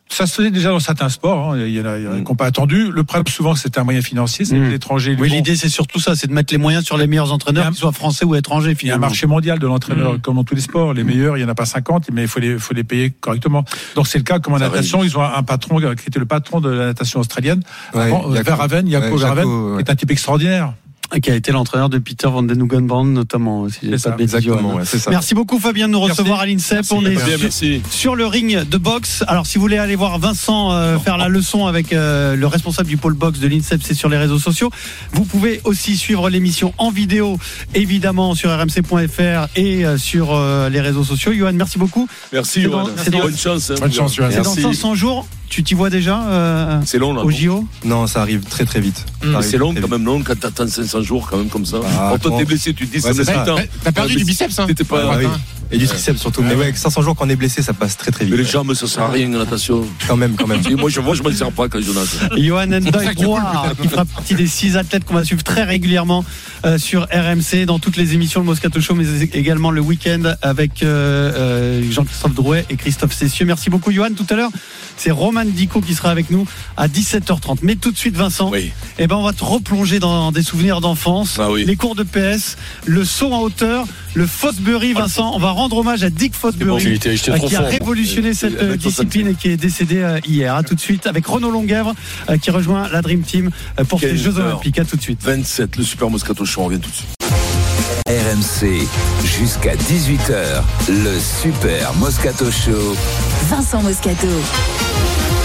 [SPEAKER 4] Ça se faisait déjà dans certains sports. hein. Il y en a, a qui n'ont pas attendu. Le problème, souvent, c'est un moyen financier. C'est
[SPEAKER 7] Mm.
[SPEAKER 4] l'étranger.
[SPEAKER 7] Oui, l'idée c'est surtout ça, c'est de mettre les moyens sur les meilleurs entraîneurs, qu'ils soient français ou étrangers
[SPEAKER 4] Il y a un marché mondial de l'entraîneur,
[SPEAKER 5] Mm.
[SPEAKER 4] comme dans tous les sports. Les meilleurs, il n'y en a pas 50, mais il faut les, faut les payer correctement. Donc c'est le cas comme en natation. Ils ont un patron euh, qui était le patron de la natation australienne,
[SPEAKER 12] Ouais,
[SPEAKER 4] avant, euh,
[SPEAKER 12] Jaco.
[SPEAKER 4] Verhaven, Jaco
[SPEAKER 12] Ouais,
[SPEAKER 4] Verhaven,
[SPEAKER 12] Jaco, ouais.
[SPEAKER 4] qui est un type extraordinaire.
[SPEAKER 7] Qui a été l'entraîneur de Peter Van Den Hoogenbrand notamment. Si j'ai
[SPEAKER 4] C'est
[SPEAKER 7] pas
[SPEAKER 4] ça,
[SPEAKER 7] de bêtises,
[SPEAKER 12] Exactement, ouais, ça.
[SPEAKER 7] Merci beaucoup Fabien de nous
[SPEAKER 4] Merci.
[SPEAKER 7] recevoir à l'INSEP. On est
[SPEAKER 3] Bien,
[SPEAKER 7] sur,
[SPEAKER 3] merci.
[SPEAKER 7] sur le ring de boxe. Alors si vous voulez aller voir Vincent euh, faire la leçon avec euh, le responsable du pôle boxe de l'INSEP, c'est sur les réseaux sociaux. Vous pouvez aussi suivre l'émission en vidéo, évidemment sur rmc.fr et euh, sur euh, les réseaux sociaux. Johan, merci beaucoup.
[SPEAKER 3] Merci,
[SPEAKER 7] C'est
[SPEAKER 3] Johan. Bonne chance. hein.
[SPEAKER 4] Bonne chance, Johan.
[SPEAKER 7] C'est dans
[SPEAKER 3] Merci.
[SPEAKER 7] 500 jours. Tu t'y vois déjà euh,
[SPEAKER 3] C'est long, là.
[SPEAKER 7] au JO
[SPEAKER 12] Non, ça arrive très très vite.
[SPEAKER 3] C'est long quand même, non Quand t'attends 500 jours, quand même, comme ça.
[SPEAKER 12] Ah,
[SPEAKER 3] Quand t'es blessé, tu te dis,
[SPEAKER 12] Ouais, c'est ça.
[SPEAKER 11] T'as perdu
[SPEAKER 3] Ouais,
[SPEAKER 11] du biceps, hein
[SPEAKER 3] T'étais pas.
[SPEAKER 12] Ah oui. Et du triceps surtout. Mais ouais, 500 jours quand on est blessé, ça passe très très
[SPEAKER 3] Mais les
[SPEAKER 12] vite.
[SPEAKER 3] jambes, ça sert à rien, la natation.
[SPEAKER 12] Quand même, quand même.
[SPEAKER 3] Moi, je, moi, je m'en sers pas quand je nage.
[SPEAKER 7] Johan Brouard, qui fera partie des six athlètes qu'on va suivre très régulièrement euh, sur RMC dans toutes les émissions le Moscato Show, mais également le week-end avec euh, euh, Jean-Christophe Drouet et Christophe Cessieux. Merci beaucoup, Johan. Tout à l'heure, c'est Roman Dico qui sera avec nous à 17h30. Mais tout de suite, Vincent,
[SPEAKER 3] Oui.
[SPEAKER 7] eh ben, on va te replonger dans des souvenirs d'enfance,
[SPEAKER 3] Ah oui.
[SPEAKER 7] les cours de PS, le saut en hauteur, le Fosbury, Vincent. On va rendre hommage à Dick Fosbury. Euh, qui a
[SPEAKER 6] moi.
[SPEAKER 7] révolutionné cette euh, discipline et qui est décédé euh, hier. À tout de suite avec Renaud Longuèvre qui rejoint la Dream Team pour ces
[SPEAKER 3] 15
[SPEAKER 7] Jeux. Olympiques. À tout de suite.
[SPEAKER 3] 27, le Super Moscato Show, on revient tout de suite.
[SPEAKER 2] RMC, jusqu'à 18h, le Super Moscato Show.
[SPEAKER 10] Vincent Moscato.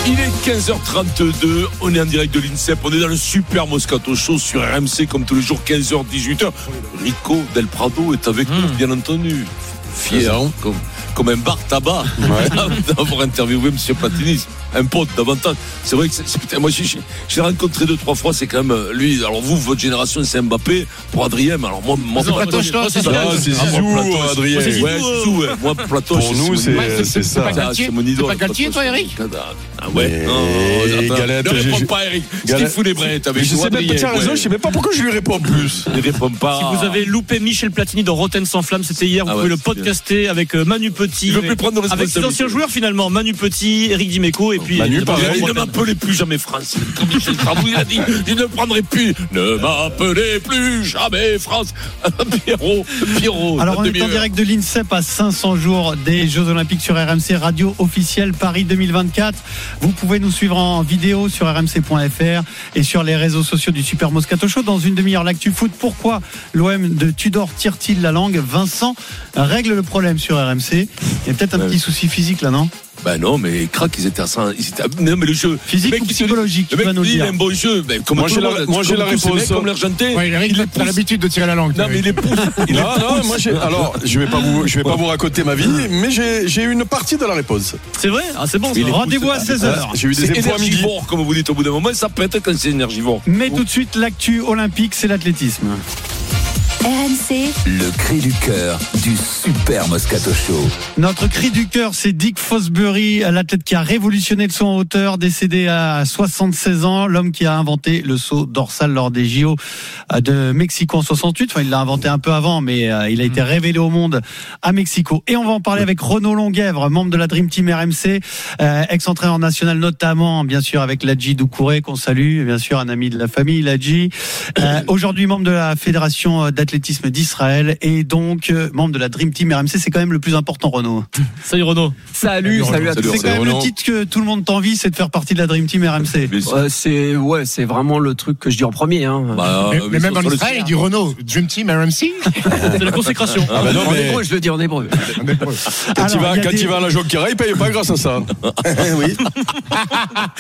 [SPEAKER 3] Il est 15h32, on est en direct de l'INSEP, on est dans le Super Moscato Show sur RMC comme tous les jours 15h 18h. Rico Del Prado est avec nous bien entendu. Fier hein, comme, comme un bar tabac d'avoir interviewé Monsieur Platini, un pote davantage. C'est vrai que c'est, c'est- moi j'ai, j'ai- j'ai rencontré deux trois fois, c'est quand même euh, lui. Alors vous, votre génération, c'est Mbappé pour Adrien. Alors moi, moi
[SPEAKER 11] C'est c'est ça.
[SPEAKER 6] Ah, c'est
[SPEAKER 3] Ah,
[SPEAKER 6] Zizou,
[SPEAKER 3] moi, Platoche.
[SPEAKER 6] Adrien.
[SPEAKER 3] Ouais, Zizou, ouais. Moi, Platoche,
[SPEAKER 6] Pour nous, c'est- c'est ça.
[SPEAKER 3] Ah, c'est mon idole.
[SPEAKER 11] C'est pas Galtier, toi. Eric
[SPEAKER 3] Ah ouais. Non, ne réponds pas, Eric.
[SPEAKER 6] Galette-
[SPEAKER 3] Steve Foulébret, avec
[SPEAKER 6] Mais je sais même pas, tiens, raison, je sais même pas pourquoi je lui réponds plus.
[SPEAKER 3] Ne réponds pas.
[SPEAKER 5] Si vous avez loupé Michel Platini dans Rotten sans flamme, c'était hier. Vous pouvez le
[SPEAKER 3] c'est
[SPEAKER 5] podcaster avec euh, Manu Petit.
[SPEAKER 3] Il veut plus prendre de
[SPEAKER 5] avec ses
[SPEAKER 3] responsabilité.
[SPEAKER 5] anciens joueurs finalement, Manu Petit, Eric Dimeco et puis
[SPEAKER 6] Manu.
[SPEAKER 3] Il ne m'appelez plus jamais France. Comme Michel Trabou, il a dit, je ne prendrai plus. Ne m'appelez plus jamais France. Pierrot, Pierrot.
[SPEAKER 7] Alors on est en direct de l'INSEP à 500 jours des Jeux Olympiques sur RMC Radio officielle Paris 2024. Vous pouvez nous suivre en vidéo sur rmc.fr et sur les réseaux sociaux du Super Moscato Show. Dans une demi-heure, l'actu foot. Pourquoi l'OM de Tudor tire-t-il la langue? Vincent règle le problème sur RMC. Il y a peut-être un
[SPEAKER 3] Ouais.
[SPEAKER 7] petit souci physique là, non?
[SPEAKER 3] Ben non, mais crac, ils étaient à 100. Ils étaient à... Non, mais le jeu.
[SPEAKER 7] Physique
[SPEAKER 3] le mec
[SPEAKER 7] ou psychologique
[SPEAKER 3] Le
[SPEAKER 7] Tu vas
[SPEAKER 3] mec
[SPEAKER 7] nous le
[SPEAKER 3] dit, il
[SPEAKER 7] dire.
[SPEAKER 3] a un bon jeu. Ben, comme
[SPEAKER 6] Moi, j'ai la- moi, j'ai réponse.
[SPEAKER 3] mecs, Comme l'Argentin.
[SPEAKER 11] Ouais, Eric,
[SPEAKER 3] il pousse.
[SPEAKER 11] l'habitude de tirer la langue.
[SPEAKER 3] Non, mais il les pousse. Il
[SPEAKER 6] Non, non,
[SPEAKER 3] pousse.
[SPEAKER 6] moi j'ai. Alors, je vais pas vous, je vais pas vous raconter ma vie, mais j'ai, j'ai eu une partie de la réponse.
[SPEAKER 5] C'est vrai? Ah, c'est bon.
[SPEAKER 7] Rendez-vous à 16h.
[SPEAKER 6] J'ai eu des
[SPEAKER 3] C'est
[SPEAKER 6] infos à midi.
[SPEAKER 3] énergivore, comme vous dites au bout d'un moment. Ça pète quand c'est énergivore.
[SPEAKER 7] Mais tout de suite, l'actu olympique, c'est l'athlétisme.
[SPEAKER 10] RMC,
[SPEAKER 2] Le cri du cœur du Super Moscato Show.
[SPEAKER 7] Notre cri du cœur, c'est Dick Fosbury, l'athlète qui a révolutionné le saut en hauteur, décédé à 76 ans, l'homme qui a inventé le saut dorsal lors des JO de Mexico en 68. Enfin, il l'a inventé un peu avant, mais euh, il a été révélé au monde à Mexico. Et on va en parler avec Renaud Longuèvre, membre de la Dream Team RMC, euh, ex-entraîneur national notamment, bien sûr, avec Ladji Doucouré, qu'on salue, bien sûr, un ami de la famille, Ladji. Euh, Aujourd'hui, membre de la Fédération d'athlétisme d'Israël et donc euh, membre de la Dream Team RMC. C'est quand même le plus important, Renaud.
[SPEAKER 5] Salut Renaud.
[SPEAKER 13] Salut, salut à tous.
[SPEAKER 7] C'est quand même le titre que tout le monde t'envie, c'est de faire partie de la Dream Team RMC.
[SPEAKER 13] Euh, c'est ouais, c'est vraiment le truc que je dis en premier. Hein.
[SPEAKER 3] Bah,
[SPEAKER 11] Mais,
[SPEAKER 3] euh,
[SPEAKER 11] mais même en Israël, il dit Renault, Dream Team, RMC.
[SPEAKER 5] C'est la consécration.
[SPEAKER 6] Ah bah non,
[SPEAKER 13] en hébreu, je le dis en hébreu.
[SPEAKER 6] quand, il va,
[SPEAKER 7] il y a
[SPEAKER 6] quand
[SPEAKER 7] des-
[SPEAKER 6] il va à la Jockey il paye pas grâce à ça. oui.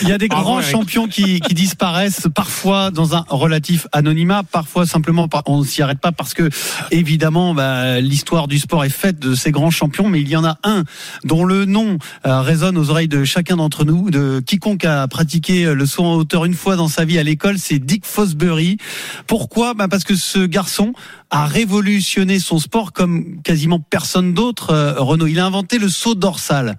[SPEAKER 7] Il y a des
[SPEAKER 11] Bravo,
[SPEAKER 7] grands champions qui, disparaissent, parfois dans un relatif anonymat, parfois simplement on ne s'y arrête pas parce que évidemment bah, l'histoire du sport est faite de ces grands champions, mais il y en a un dont le nom euh, résonne aux oreilles de chacun d'entre nous, de quiconque a pratiqué le saut en hauteur une fois dans sa vie à l'école, c'est Dick Fosbury. Pourquoi? Bah Parce que ce garçon a révolutionné son sport comme quasiment personne d'autre. Euh, Renaud, il a inventé le saut dorsal.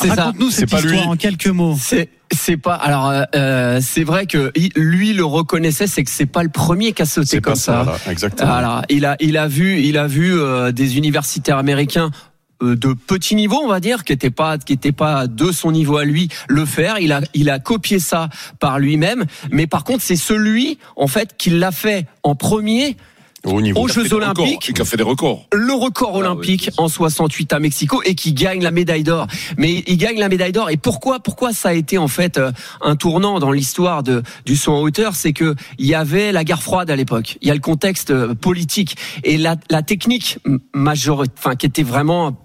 [SPEAKER 7] Raconte-nous cette histoire
[SPEAKER 6] lui.
[SPEAKER 7] en quelques mots.
[SPEAKER 13] C'est c'est pas alors euh, euh, c'est vrai que lui le reconnaissait c'est que c'est pas le premier qui a sauté comme
[SPEAKER 6] pas
[SPEAKER 13] ça.
[SPEAKER 6] exactement.
[SPEAKER 13] Alors, il a il a vu il a vu euh, des universitaires américains euh, de petit niveau, on va dire, qui n'étaient pas qui étaient pas de son niveau à lui, le faire. Il a il a copié ça par lui-même, mais par contre c'est celui en fait qui l'a fait en premier
[SPEAKER 6] Au niveau.
[SPEAKER 13] aux
[SPEAKER 3] Il a fait
[SPEAKER 13] Jeux
[SPEAKER 3] des records,
[SPEAKER 13] Olympiques
[SPEAKER 3] Il a fait des records.
[SPEAKER 13] le record
[SPEAKER 3] Ah
[SPEAKER 13] olympique
[SPEAKER 3] oui,
[SPEAKER 13] en 68 à Mexico et qui gagne la médaille d'or. Mais il gagne la médaille d'or et pourquoi pourquoi ça a été en fait euh, un tournant dans l'histoire de du saut en hauteur, c'est que il y avait la guerre froide à l'époque. Il y a le contexte euh, politique et la la technique majeure enfin qui était vraiment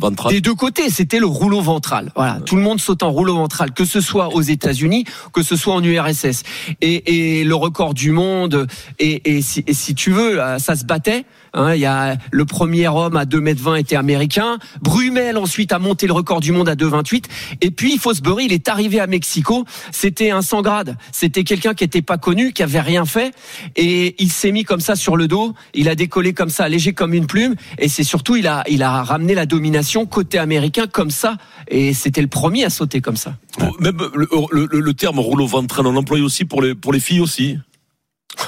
[SPEAKER 3] Ventral.
[SPEAKER 13] des deux côtés, c'était le rouleau ventral. Voilà, tout le monde saute en rouleau ventral, que ce soit aux États-Unis, que ce soit en URSS. Et, et le record du monde, et, et, si, et si tu veux, euh, ça se battait. Hein, Il y a le premier homme à 2 mètres 20 était américain. Brumel ensuite a monté le record du monde à 2,28. Et puis Fosbury, il est arrivé à Mexico. C'était un 100 grades. C'était quelqu'un qui était pas connu, qui avait rien fait. Et il s'est mis comme ça sur le dos. Il a décollé comme ça, léger comme une plume. Et c'est surtout, il a, il a ramené la domination côté américain comme ça. Et c'était le premier à sauter comme ça.
[SPEAKER 3] Même le, le- le- le terme rouleau ventral, on l'emploie aussi pour les, pour les filles aussi.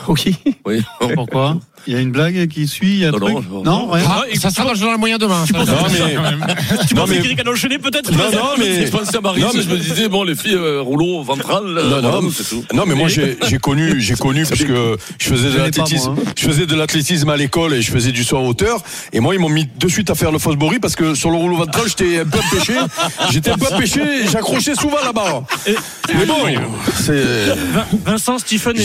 [SPEAKER 13] Oui.
[SPEAKER 3] Oui.
[SPEAKER 7] Pourquoi? Il y a une blague qui suit il y a un
[SPEAKER 3] Non,
[SPEAKER 7] truc
[SPEAKER 3] non,
[SPEAKER 7] Non, ouais.
[SPEAKER 11] Ah, ça, ça marche dans le moyen demain. ça.
[SPEAKER 6] Non, mais,
[SPEAKER 5] Tu penses qu'Eric a enchaîné peut-être
[SPEAKER 6] non, non, mais,
[SPEAKER 3] Je pensais à Marie,
[SPEAKER 6] Non, mais-
[SPEAKER 3] je me disais, bon, les filles, euh, rouleau ventral, euh,
[SPEAKER 6] Non,
[SPEAKER 3] voilà,
[SPEAKER 6] non,
[SPEAKER 3] c'est tout.
[SPEAKER 6] non, mais moi j'ai j'ai connu, j'ai connu puisque je faisais de l'athlétisme, je faisais de l'athlétisme à l'école et je faisais du saut en hauteur. Et moi ils m'ont mis de suite à faire le Fosbury parce que sur le rouleau ventral j'étais un peu pêché, j'étais un peu pêché, et j'accrochais souvent là-bas. Mais bon, c'est
[SPEAKER 5] Vincent, Stephen et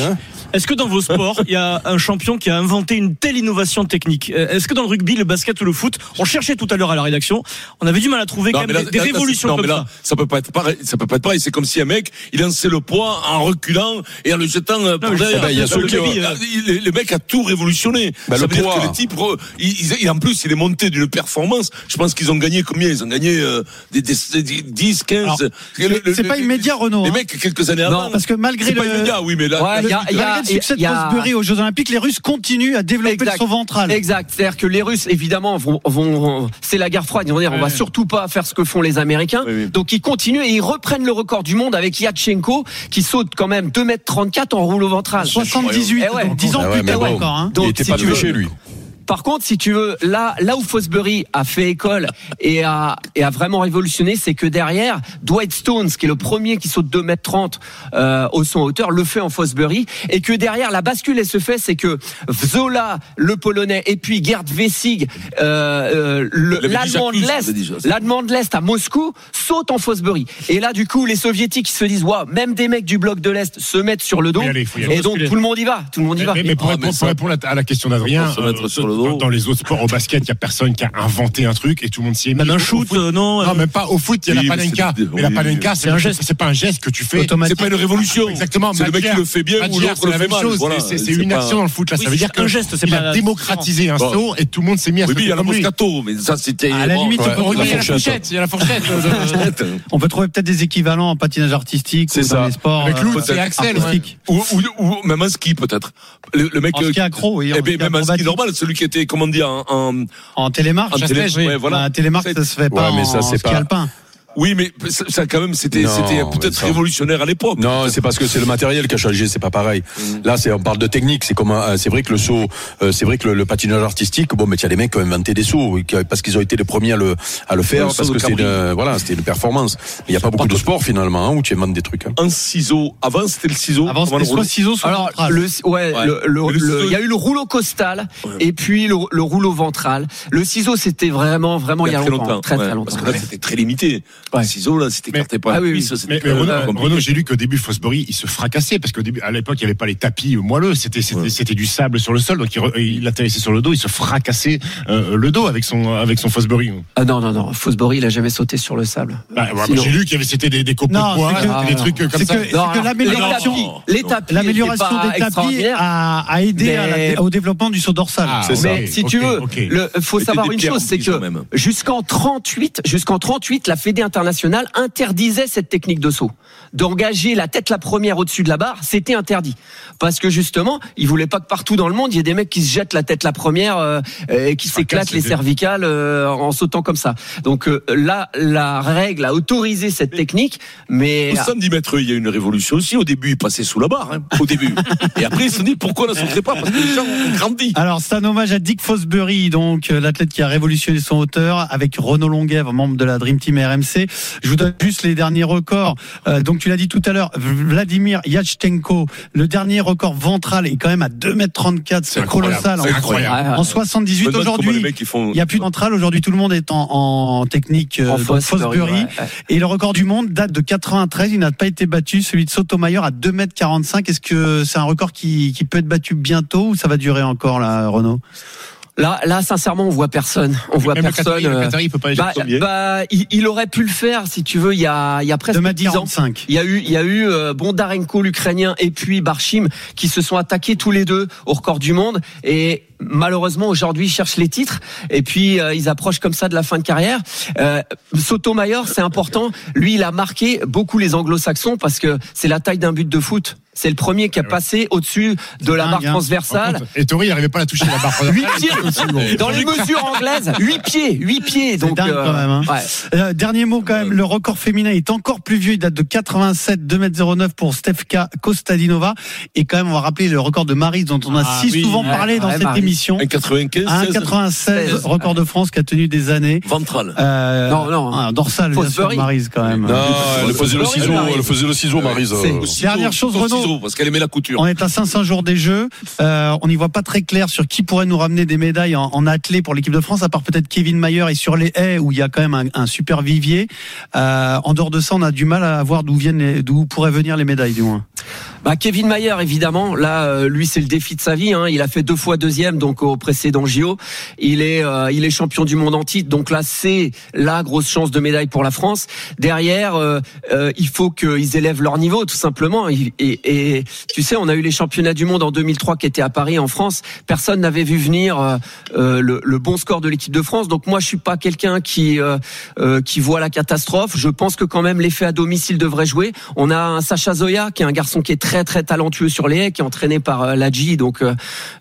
[SPEAKER 6] Hein.
[SPEAKER 5] Est-ce que dans vos sports, il y a un champion qui a inventé une telle innovation technique Euh, Est-ce que dans le rugby, le basket ou le foot, on cherchait tout à l'heure à la rédaction, on avait du mal à trouver quand
[SPEAKER 3] Non,
[SPEAKER 5] même
[SPEAKER 3] là-
[SPEAKER 5] des
[SPEAKER 3] là-
[SPEAKER 5] révolutions
[SPEAKER 3] non,
[SPEAKER 5] comme
[SPEAKER 3] mais là,
[SPEAKER 5] ça
[SPEAKER 3] ça peut pas être pareil. Ça peut pas être pareil. C'est comme si un mec, il lançait le poids en reculant et en le jetant euh, par derrière.
[SPEAKER 6] pas, il y a
[SPEAKER 3] Le
[SPEAKER 6] qui
[SPEAKER 3] mec, euh, il- le mec a tout révolutionné.
[SPEAKER 6] Bah,
[SPEAKER 3] ça
[SPEAKER 6] le
[SPEAKER 3] veut dire que les types, ils- en plus, il est monté d'une performance. Je pense qu'ils ont gagné combien? Ils ont gagné euh, des, des, des 10, 15.
[SPEAKER 7] Alors,
[SPEAKER 3] Le- le-
[SPEAKER 7] C'est c'est pas immédiat, Renaud.
[SPEAKER 3] Les
[SPEAKER 7] hein.
[SPEAKER 3] mecs, quelques années
[SPEAKER 13] Non,
[SPEAKER 3] avant.
[SPEAKER 7] Parce que malgré
[SPEAKER 3] c'est
[SPEAKER 7] le,
[SPEAKER 3] pas immédiat, oui, mais là.
[SPEAKER 13] Ouais,
[SPEAKER 3] là,
[SPEAKER 13] il y a- il y a-
[SPEAKER 7] malgré le succès de
[SPEAKER 13] il
[SPEAKER 7] aux Jeux Olympiques, les Russes continuent à développer
[SPEAKER 13] Exact.
[SPEAKER 7] le saut ventral.
[SPEAKER 13] Exact. C'est-à-dire que les Russes, évidemment, vont, vont c'est la guerre froide. Ils vont dire, on va surtout pas faire ce que font les Américains.
[SPEAKER 3] Oui, oui.
[SPEAKER 13] Donc ils continuent et ils reprennent le record du monde avec Yatchenko, qui saute quand même 2 mètres 34 en rouleau ventral.
[SPEAKER 7] 78,
[SPEAKER 13] Eh ouais.
[SPEAKER 7] donc 10 ans
[SPEAKER 6] Ah ouais,
[SPEAKER 7] plus tard encore. Hein.
[SPEAKER 6] il
[SPEAKER 13] Donc,
[SPEAKER 6] était
[SPEAKER 13] si
[SPEAKER 6] pas
[SPEAKER 13] tu veux-
[SPEAKER 6] pêché lui.
[SPEAKER 13] Par contre, si tu veux, là, là où Fosbury a fait école et a, et a vraiment révolutionné, c'est que derrière, Dwight Stones, qui est le premier qui saute 2 mètres 30 euh, au son hauteur, le fait en Fosbury, et que derrière, la bascule, elle se fait, c'est que Zola, le polonais, et puis Gerd Wessig, euh, euh, l'allemand de l'Est, l'allemand de l'Est à Moscou, saute en Fosbury. Et là, du coup, les soviétiques ils se disent, waouh, même des mecs du bloc de l'Est se mettent sur le dos, et donc tout le monde y va, tout le monde y va.
[SPEAKER 11] Mais, mais pour,
[SPEAKER 3] Ah,
[SPEAKER 11] répondre,
[SPEAKER 3] mais ça-
[SPEAKER 11] pour répondre à la question d'Adrien, Euh, dans les autres sports, au basket, il y a personne qui a inventé un truc et tout le monde s'y est mis.
[SPEAKER 5] Même un shoot,
[SPEAKER 11] foot-
[SPEAKER 5] euh, non.
[SPEAKER 11] Non, même pas au foot, il y a
[SPEAKER 3] Oui,
[SPEAKER 11] la panenka.
[SPEAKER 3] c'est-
[SPEAKER 11] Mais la panenka, c'est
[SPEAKER 5] un geste.
[SPEAKER 11] C'est pas un geste que tu fais.
[SPEAKER 3] C'est pas une révolution.
[SPEAKER 11] Exactement.
[SPEAKER 3] C'est le mec qui le fait bien ou l'autre
[SPEAKER 11] c'est
[SPEAKER 3] le
[SPEAKER 11] la
[SPEAKER 3] fait
[SPEAKER 11] même
[SPEAKER 3] mal.
[SPEAKER 11] C'est- une action dans le foot là. Ça veut dire
[SPEAKER 5] c'est un
[SPEAKER 11] que
[SPEAKER 5] geste, c'est pas-
[SPEAKER 11] a démocratisé un saut et tout le monde s'est mis à
[SPEAKER 3] il y a la. Moscato, mais ça c'était.
[SPEAKER 7] À la limite, on peut
[SPEAKER 11] y a la
[SPEAKER 3] fourchette.
[SPEAKER 11] Il y a la fourchette. euh,
[SPEAKER 7] On peut trouver peut-être des équivalents en patinage artistique
[SPEAKER 3] C'est ça.
[SPEAKER 7] les sports
[SPEAKER 11] Avec
[SPEAKER 7] euh,
[SPEAKER 3] peut-être
[SPEAKER 11] c'est Axel.
[SPEAKER 3] Ou, ou, ou même un ski peut-être. Le, le mec.
[SPEAKER 7] En ski
[SPEAKER 3] euh,
[SPEAKER 7] accro, oui.
[SPEAKER 3] eh bien, même un ski normal, celui qui était, comment dire, en, en-
[SPEAKER 7] En télémarque,
[SPEAKER 3] En télé- ouais, voilà.
[SPEAKER 7] Bah, un télémarque, ça se fait pas
[SPEAKER 6] Ouais, mais ça,
[SPEAKER 7] en
[SPEAKER 6] c'est
[SPEAKER 7] ski
[SPEAKER 6] pas-
[SPEAKER 7] alpin.
[SPEAKER 3] Oui, mais ça, ça, quand même, c'était, c'était peut-être
[SPEAKER 6] ça-
[SPEAKER 3] révolutionnaire à l'époque.
[SPEAKER 6] Non, c'est parce que c'est le matériel qui a changé, c'est pas pareil. Là, c'est on parle de technique, c'est comme c'est vrai que le saut, euh, c'est vrai que le, le patinage artistique, bon, mais il y a des mecs qui ont inventé des sauts parce qu'ils ont été les premiers à le à le faire
[SPEAKER 3] Le
[SPEAKER 6] parce que c'est
[SPEAKER 3] cabri.
[SPEAKER 6] une, voilà, c'était une performance. Il y a pas beaucoup de sports finalement hein, où tu inventes des trucs. hein.
[SPEAKER 3] Un ciseau. Avant, c'était le ciseau.
[SPEAKER 7] Avant, c'était soit soit
[SPEAKER 13] Alors, le, ouais,
[SPEAKER 3] Ouais.
[SPEAKER 13] le- le-
[SPEAKER 3] Mais le
[SPEAKER 13] le-
[SPEAKER 3] ciseau-
[SPEAKER 13] il y a eu le rouleau costal et puis le, le rouleau ventral. Le ciseau, c'était vraiment, vraiment il y a,
[SPEAKER 3] très
[SPEAKER 13] longtemps,
[SPEAKER 3] longtemps.
[SPEAKER 13] très très longtemps.
[SPEAKER 3] Parce que là, c'était très limité. Le ciseau, là, c'était
[SPEAKER 11] Mais-
[SPEAKER 3] écarté par
[SPEAKER 13] Ah
[SPEAKER 3] la
[SPEAKER 13] oui,
[SPEAKER 3] cuisse. c'était
[SPEAKER 11] Mais, mais Renaud, j'ai lu qu'au début Fosbury il se fracassait parce qu'au début à l'époque il n'y avait pas les tapis moelleux c'était c'était
[SPEAKER 3] Ouais.
[SPEAKER 11] c'était du sable sur le sol donc il, re- il atterrissait sur le dos il se fracassait euh, le dos avec son avec son Fosbury.
[SPEAKER 13] Ah non, non, non. Fosbury, il a jamais sauté sur le sable.
[SPEAKER 11] Bah, ouais,
[SPEAKER 13] Sinon-
[SPEAKER 11] j'ai lu qu'il y avait c'était des, des copeaux
[SPEAKER 7] Non,
[SPEAKER 11] de bois
[SPEAKER 7] que-
[SPEAKER 11] des trucs comme
[SPEAKER 7] c'est
[SPEAKER 11] ça.
[SPEAKER 7] que- c'est que l'amélioration-
[SPEAKER 13] les tapis,
[SPEAKER 7] L'amélioration des tapis a, a aidé
[SPEAKER 13] Mais-
[SPEAKER 7] au développement du saut dorsal.
[SPEAKER 11] Ah,
[SPEAKER 6] C'est ça.
[SPEAKER 13] Mais si tu veux, le, faut savoir une chose, c'est que jusqu'en 38, jusqu'en 38, la Fédé internationale interdisait cette technique de saut. D'engager la tête la première au-dessus de la barre, c'était interdit. Parce que justement, ils voulaient pas que partout dans le monde, il y ait des mecs qui se jettent la tête la première euh, et qui s'éclatent les cervicales euh, en sautant comme ça. Donc euh, là, la règle a autorisé cette technique, mais
[SPEAKER 3] Au 110 mètres, il y a une révolution aussi. Au début, ils passaient sous la barre, hein, au début. Et après, ils se sont dit pourquoi on ne sauterait pas? Parce que les gens ont grandi.
[SPEAKER 7] Alors, c'est un hommage à Dick Fosbury, donc euh, l'athlète qui a révolutionné son hauteur, avec Renaud Longuèvre, membre de la Dream Team RMC. Je vous donne juste les derniers records. Euh, donc, tu l'as dit tout à l'heure, Vladimir Yachtenko, le dernier record ventral est quand même à 2m34, c'est colossal.
[SPEAKER 11] c'est
[SPEAKER 7] En-
[SPEAKER 11] incroyable.
[SPEAKER 7] En 78
[SPEAKER 3] Je me demande comment les
[SPEAKER 7] aujourd'hui. Il n'y a plus de ventral. Aujourd'hui, tout le monde est en, en technique euh,
[SPEAKER 13] En Fosbury, ouais.
[SPEAKER 7] Et le record du monde date de 93. Il n'a pas été battu. Celui de Sotomayor à 2m45. Est-ce que c'est un record qui, qui peut être battu bientôt ou ça va durer encore, là, Renaud?
[SPEAKER 13] Là, là, sincèrement, on voit personne. On voit
[SPEAKER 11] Même
[SPEAKER 13] personne.
[SPEAKER 11] Le
[SPEAKER 13] euh,
[SPEAKER 11] Qatari, il peut pas
[SPEAKER 13] Bah, bah, il, il aurait pu le faire, si tu veux, il y a, il y a presque 10 ans.
[SPEAKER 7] 2m45.
[SPEAKER 13] Il y a eu, il y a eu euh, Bondarenko, l'Ukrainien, et puis Barchim, qui se sont attaqués tous les deux au record du monde. Et malheureusement, aujourd'hui, ils cherchent les titres. Et puis, euh, ils approchent comme ça de la fin de carrière. Euh, Sotomayor, c'est important. Lui, il a marqué beaucoup les anglo-saxons parce que c'est la taille d'un but de foot. C'est le premier qui a passé au-dessus de la barre
[SPEAKER 7] hein.
[SPEAKER 13] transversale.
[SPEAKER 11] Et Tori n'arrivait pas à toucher la barre.
[SPEAKER 13] 8 pieds dans les mesures anglaises 8 pieds 8 pieds donc
[SPEAKER 7] dingue
[SPEAKER 13] euh,
[SPEAKER 7] quand même, hein.
[SPEAKER 13] ouais.
[SPEAKER 7] Euh, dernier mot quand même, le record féminin est encore plus vieux, il date de 87, 2m09 pour Stefka Kostadinova. Et quand même, on va rappeler le record de Maris dont on a
[SPEAKER 5] Ah
[SPEAKER 7] si
[SPEAKER 5] oui,
[SPEAKER 7] souvent
[SPEAKER 13] ouais,
[SPEAKER 7] parlé dans cette émission.
[SPEAKER 3] 1,95,
[SPEAKER 7] 1,96
[SPEAKER 13] 16,
[SPEAKER 7] record de France qui a tenu des années.
[SPEAKER 3] Ventral.
[SPEAKER 7] Euh,
[SPEAKER 13] Non, non.
[SPEAKER 7] Un dorsal, bien sûr. Maryse quand même.
[SPEAKER 6] Non, elle faisait le ciseau, elle faisait le ciseau, euh.
[SPEAKER 3] Ciseau,
[SPEAKER 7] Dernière chose, Renaud.
[SPEAKER 3] Parce qu'elle aimait la couture.
[SPEAKER 7] On est à 500 jours des Jeux. Euh, on n'y voit pas très clair sur qui pourrait nous ramener des médailles en, en athlée pour l'équipe de France, à part peut-être Kevin Mayer et sur les haies où il y a quand même un, un super vivier. Euh, en dehors de ça, on a du mal à voir d'où viennent, d'où pourraient venir les médailles, du moins.
[SPEAKER 13] Bah, Kevin Mayer, évidemment, là, euh, lui, c'est le défi de sa vie. Hein. Il a fait deux fois deuxième, donc au précédent JO. Il est, euh, il est champion du monde en titre, donc là, c'est la grosse chance de médaille pour la France. Derrière, euh, euh, il faut qu'ils élèvent leur niveau, tout simplement. Et, et- et tu sais, on a eu les championnats du monde en 2003 qui étaient à Paris, en France. Personne n'avait vu venir euh, le, le bon score de l'équipe de France. Donc moi, je suis pas quelqu'un qui qui voit la catastrophe. Je pense que quand même l'effet à domicile devrait jouer. On a un Sacha Zoya qui est un garçon qui est très très talentueux sur les haies, qui est entraîné par euh, Ladji, donc euh,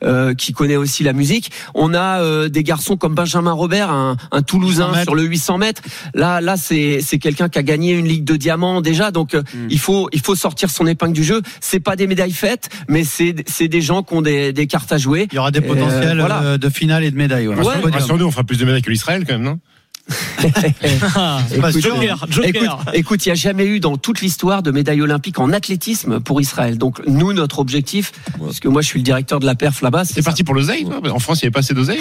[SPEAKER 13] euh, qui connaît aussi la musique. On a euh, des garçons comme Benjamin Robert, un, un Toulousain
[SPEAKER 7] 800 mètres.
[SPEAKER 13] sur le 800 mètres. Là, là, c'est c'est quelqu'un qui a gagné une ligue de diamants déjà, donc euh, il faut il faut sortir son épingle du jeu. C'est pas des médailles faites, mais c'est c'est des gens qui ont des, des cartes à jouer.
[SPEAKER 7] Il y aura des
[SPEAKER 13] Euh,
[SPEAKER 7] potentiels
[SPEAKER 13] voilà.
[SPEAKER 7] de finale et de médailles. ouais.
[SPEAKER 11] Rassure-nous, on fera plus de médailles que l'Israël quand même, non?
[SPEAKER 13] Écoute,
[SPEAKER 5] Joker, Joker.
[SPEAKER 13] Écoute, écoute, il n'y a jamais eu dans toute l'histoire de médaille olympique en athlétisme pour Israël. Donc nous, notre objectif, parce que moi je suis le directeur de la perf là-bas,
[SPEAKER 11] C'est parti pour l'oseille, toi En France, il n'y avait pas assez d'oseille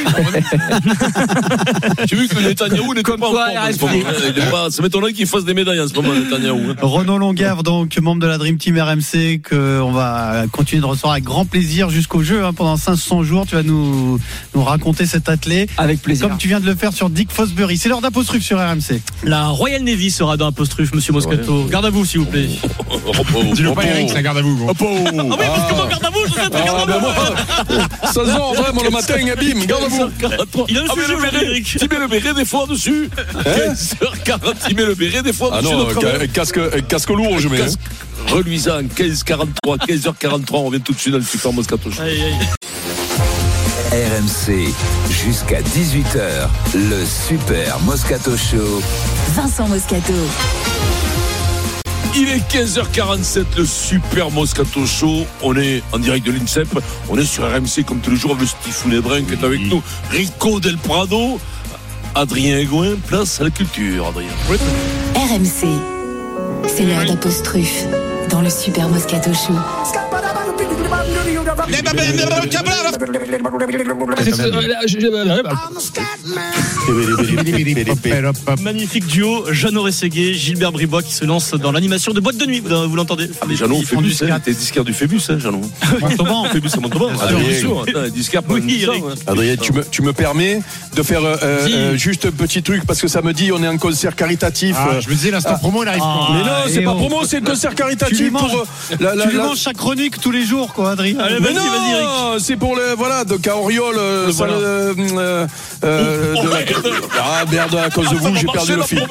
[SPEAKER 3] J'ai vu que Netanyahou n'était
[SPEAKER 13] Comme
[SPEAKER 3] pas
[SPEAKER 13] quoi,
[SPEAKER 3] forme en ce
[SPEAKER 13] RFC.
[SPEAKER 3] moment. Il est pas- Ça m'étonnerait qu'il fasse des médailles en ce moment, Netanyahou. hein.
[SPEAKER 7] Renaud Longuerre, donc membre de la Dream Team RMC, que on va continuer de recevoir avec grand plaisir jusqu'au jeu. hein. pendant 500 jours, tu vas nous, nous raconter cet athlète.
[SPEAKER 13] avec plaisir.
[SPEAKER 7] Comme tu viens de le faire sur Dick Fosbury. C'est sur RMC.
[SPEAKER 5] La Royal Navy sera dans Apostrophe, monsieur Moscato. Garde à vous, s'il vous plaît.
[SPEAKER 11] Dis-le pas, Eric, c'est un garde à vous.
[SPEAKER 5] Ah oui, parce que moi, garde à vous, je sais,
[SPEAKER 6] Ah,
[SPEAKER 5] garde à vous.
[SPEAKER 6] ça sort vraiment le matin, bim, garde à vous.
[SPEAKER 5] Il a le
[SPEAKER 3] Ah,
[SPEAKER 5] sujet,
[SPEAKER 3] le béret,
[SPEAKER 5] Eric.
[SPEAKER 3] tu mets le béret des fois dessus. 15h40, tu mets le béret des fois
[SPEAKER 6] Ah
[SPEAKER 3] dessus.
[SPEAKER 6] non,
[SPEAKER 3] notre
[SPEAKER 6] ca-
[SPEAKER 3] homme.
[SPEAKER 6] casque, casque lourd, je mets. hein.
[SPEAKER 3] Reluisant, 15h43, 15h43, on vient tout de suite dans le Super Moscato Show.
[SPEAKER 5] Aïe, aïe.
[SPEAKER 2] RMC, jusqu'à 18h, le Super Moscato Show.
[SPEAKER 10] Vincent Moscato.
[SPEAKER 3] Il est 15h47, le Super Moscato Show. On est en direct de l'INSEP. On est sur RMC comme tous les jours avec Steve Lebrun qui est avec nous. Rico Del Prado. Adrien Gouin, place à la culture, Adrien.
[SPEAKER 10] RMC. C'est l'heure d'apostrophe dans le Super Moscato Show.
[SPEAKER 5] Magnifique duo, Jeannot Rességuier, Gilbert Bribois qui se lance dans l'animation de boîte de nuit. Vous l'entendez
[SPEAKER 3] Ah, mais Jeannot,
[SPEAKER 7] du
[SPEAKER 3] Phébus, hein, t'es disquaire du Phébus, hein, Jeannot.
[SPEAKER 7] Montauban.
[SPEAKER 3] Phébus à Montauban. Ah,
[SPEAKER 6] Adrien.
[SPEAKER 3] hein.
[SPEAKER 6] Adrien, tu me, tu me permets de faire euh, euh, euh, juste un petit truc parce que samedi on est en concert caritatif.
[SPEAKER 11] Ah, je me disais, l'instant promo, il arrive
[SPEAKER 7] Ah.
[SPEAKER 11] quand
[SPEAKER 6] mais non, c'est
[SPEAKER 7] et
[SPEAKER 6] pas promo, c'est un concert caritatif pour
[SPEAKER 7] tu manges chaque chronique tous les jours, quoi, Adrien.
[SPEAKER 5] Vas-y, vas-y, Eric.
[SPEAKER 6] non, c'est pour le voilà donc à Oriol euh,
[SPEAKER 3] Le voilà.
[SPEAKER 6] euh, euh, de la- ah merde à cause de vous j'ai perdu le fil.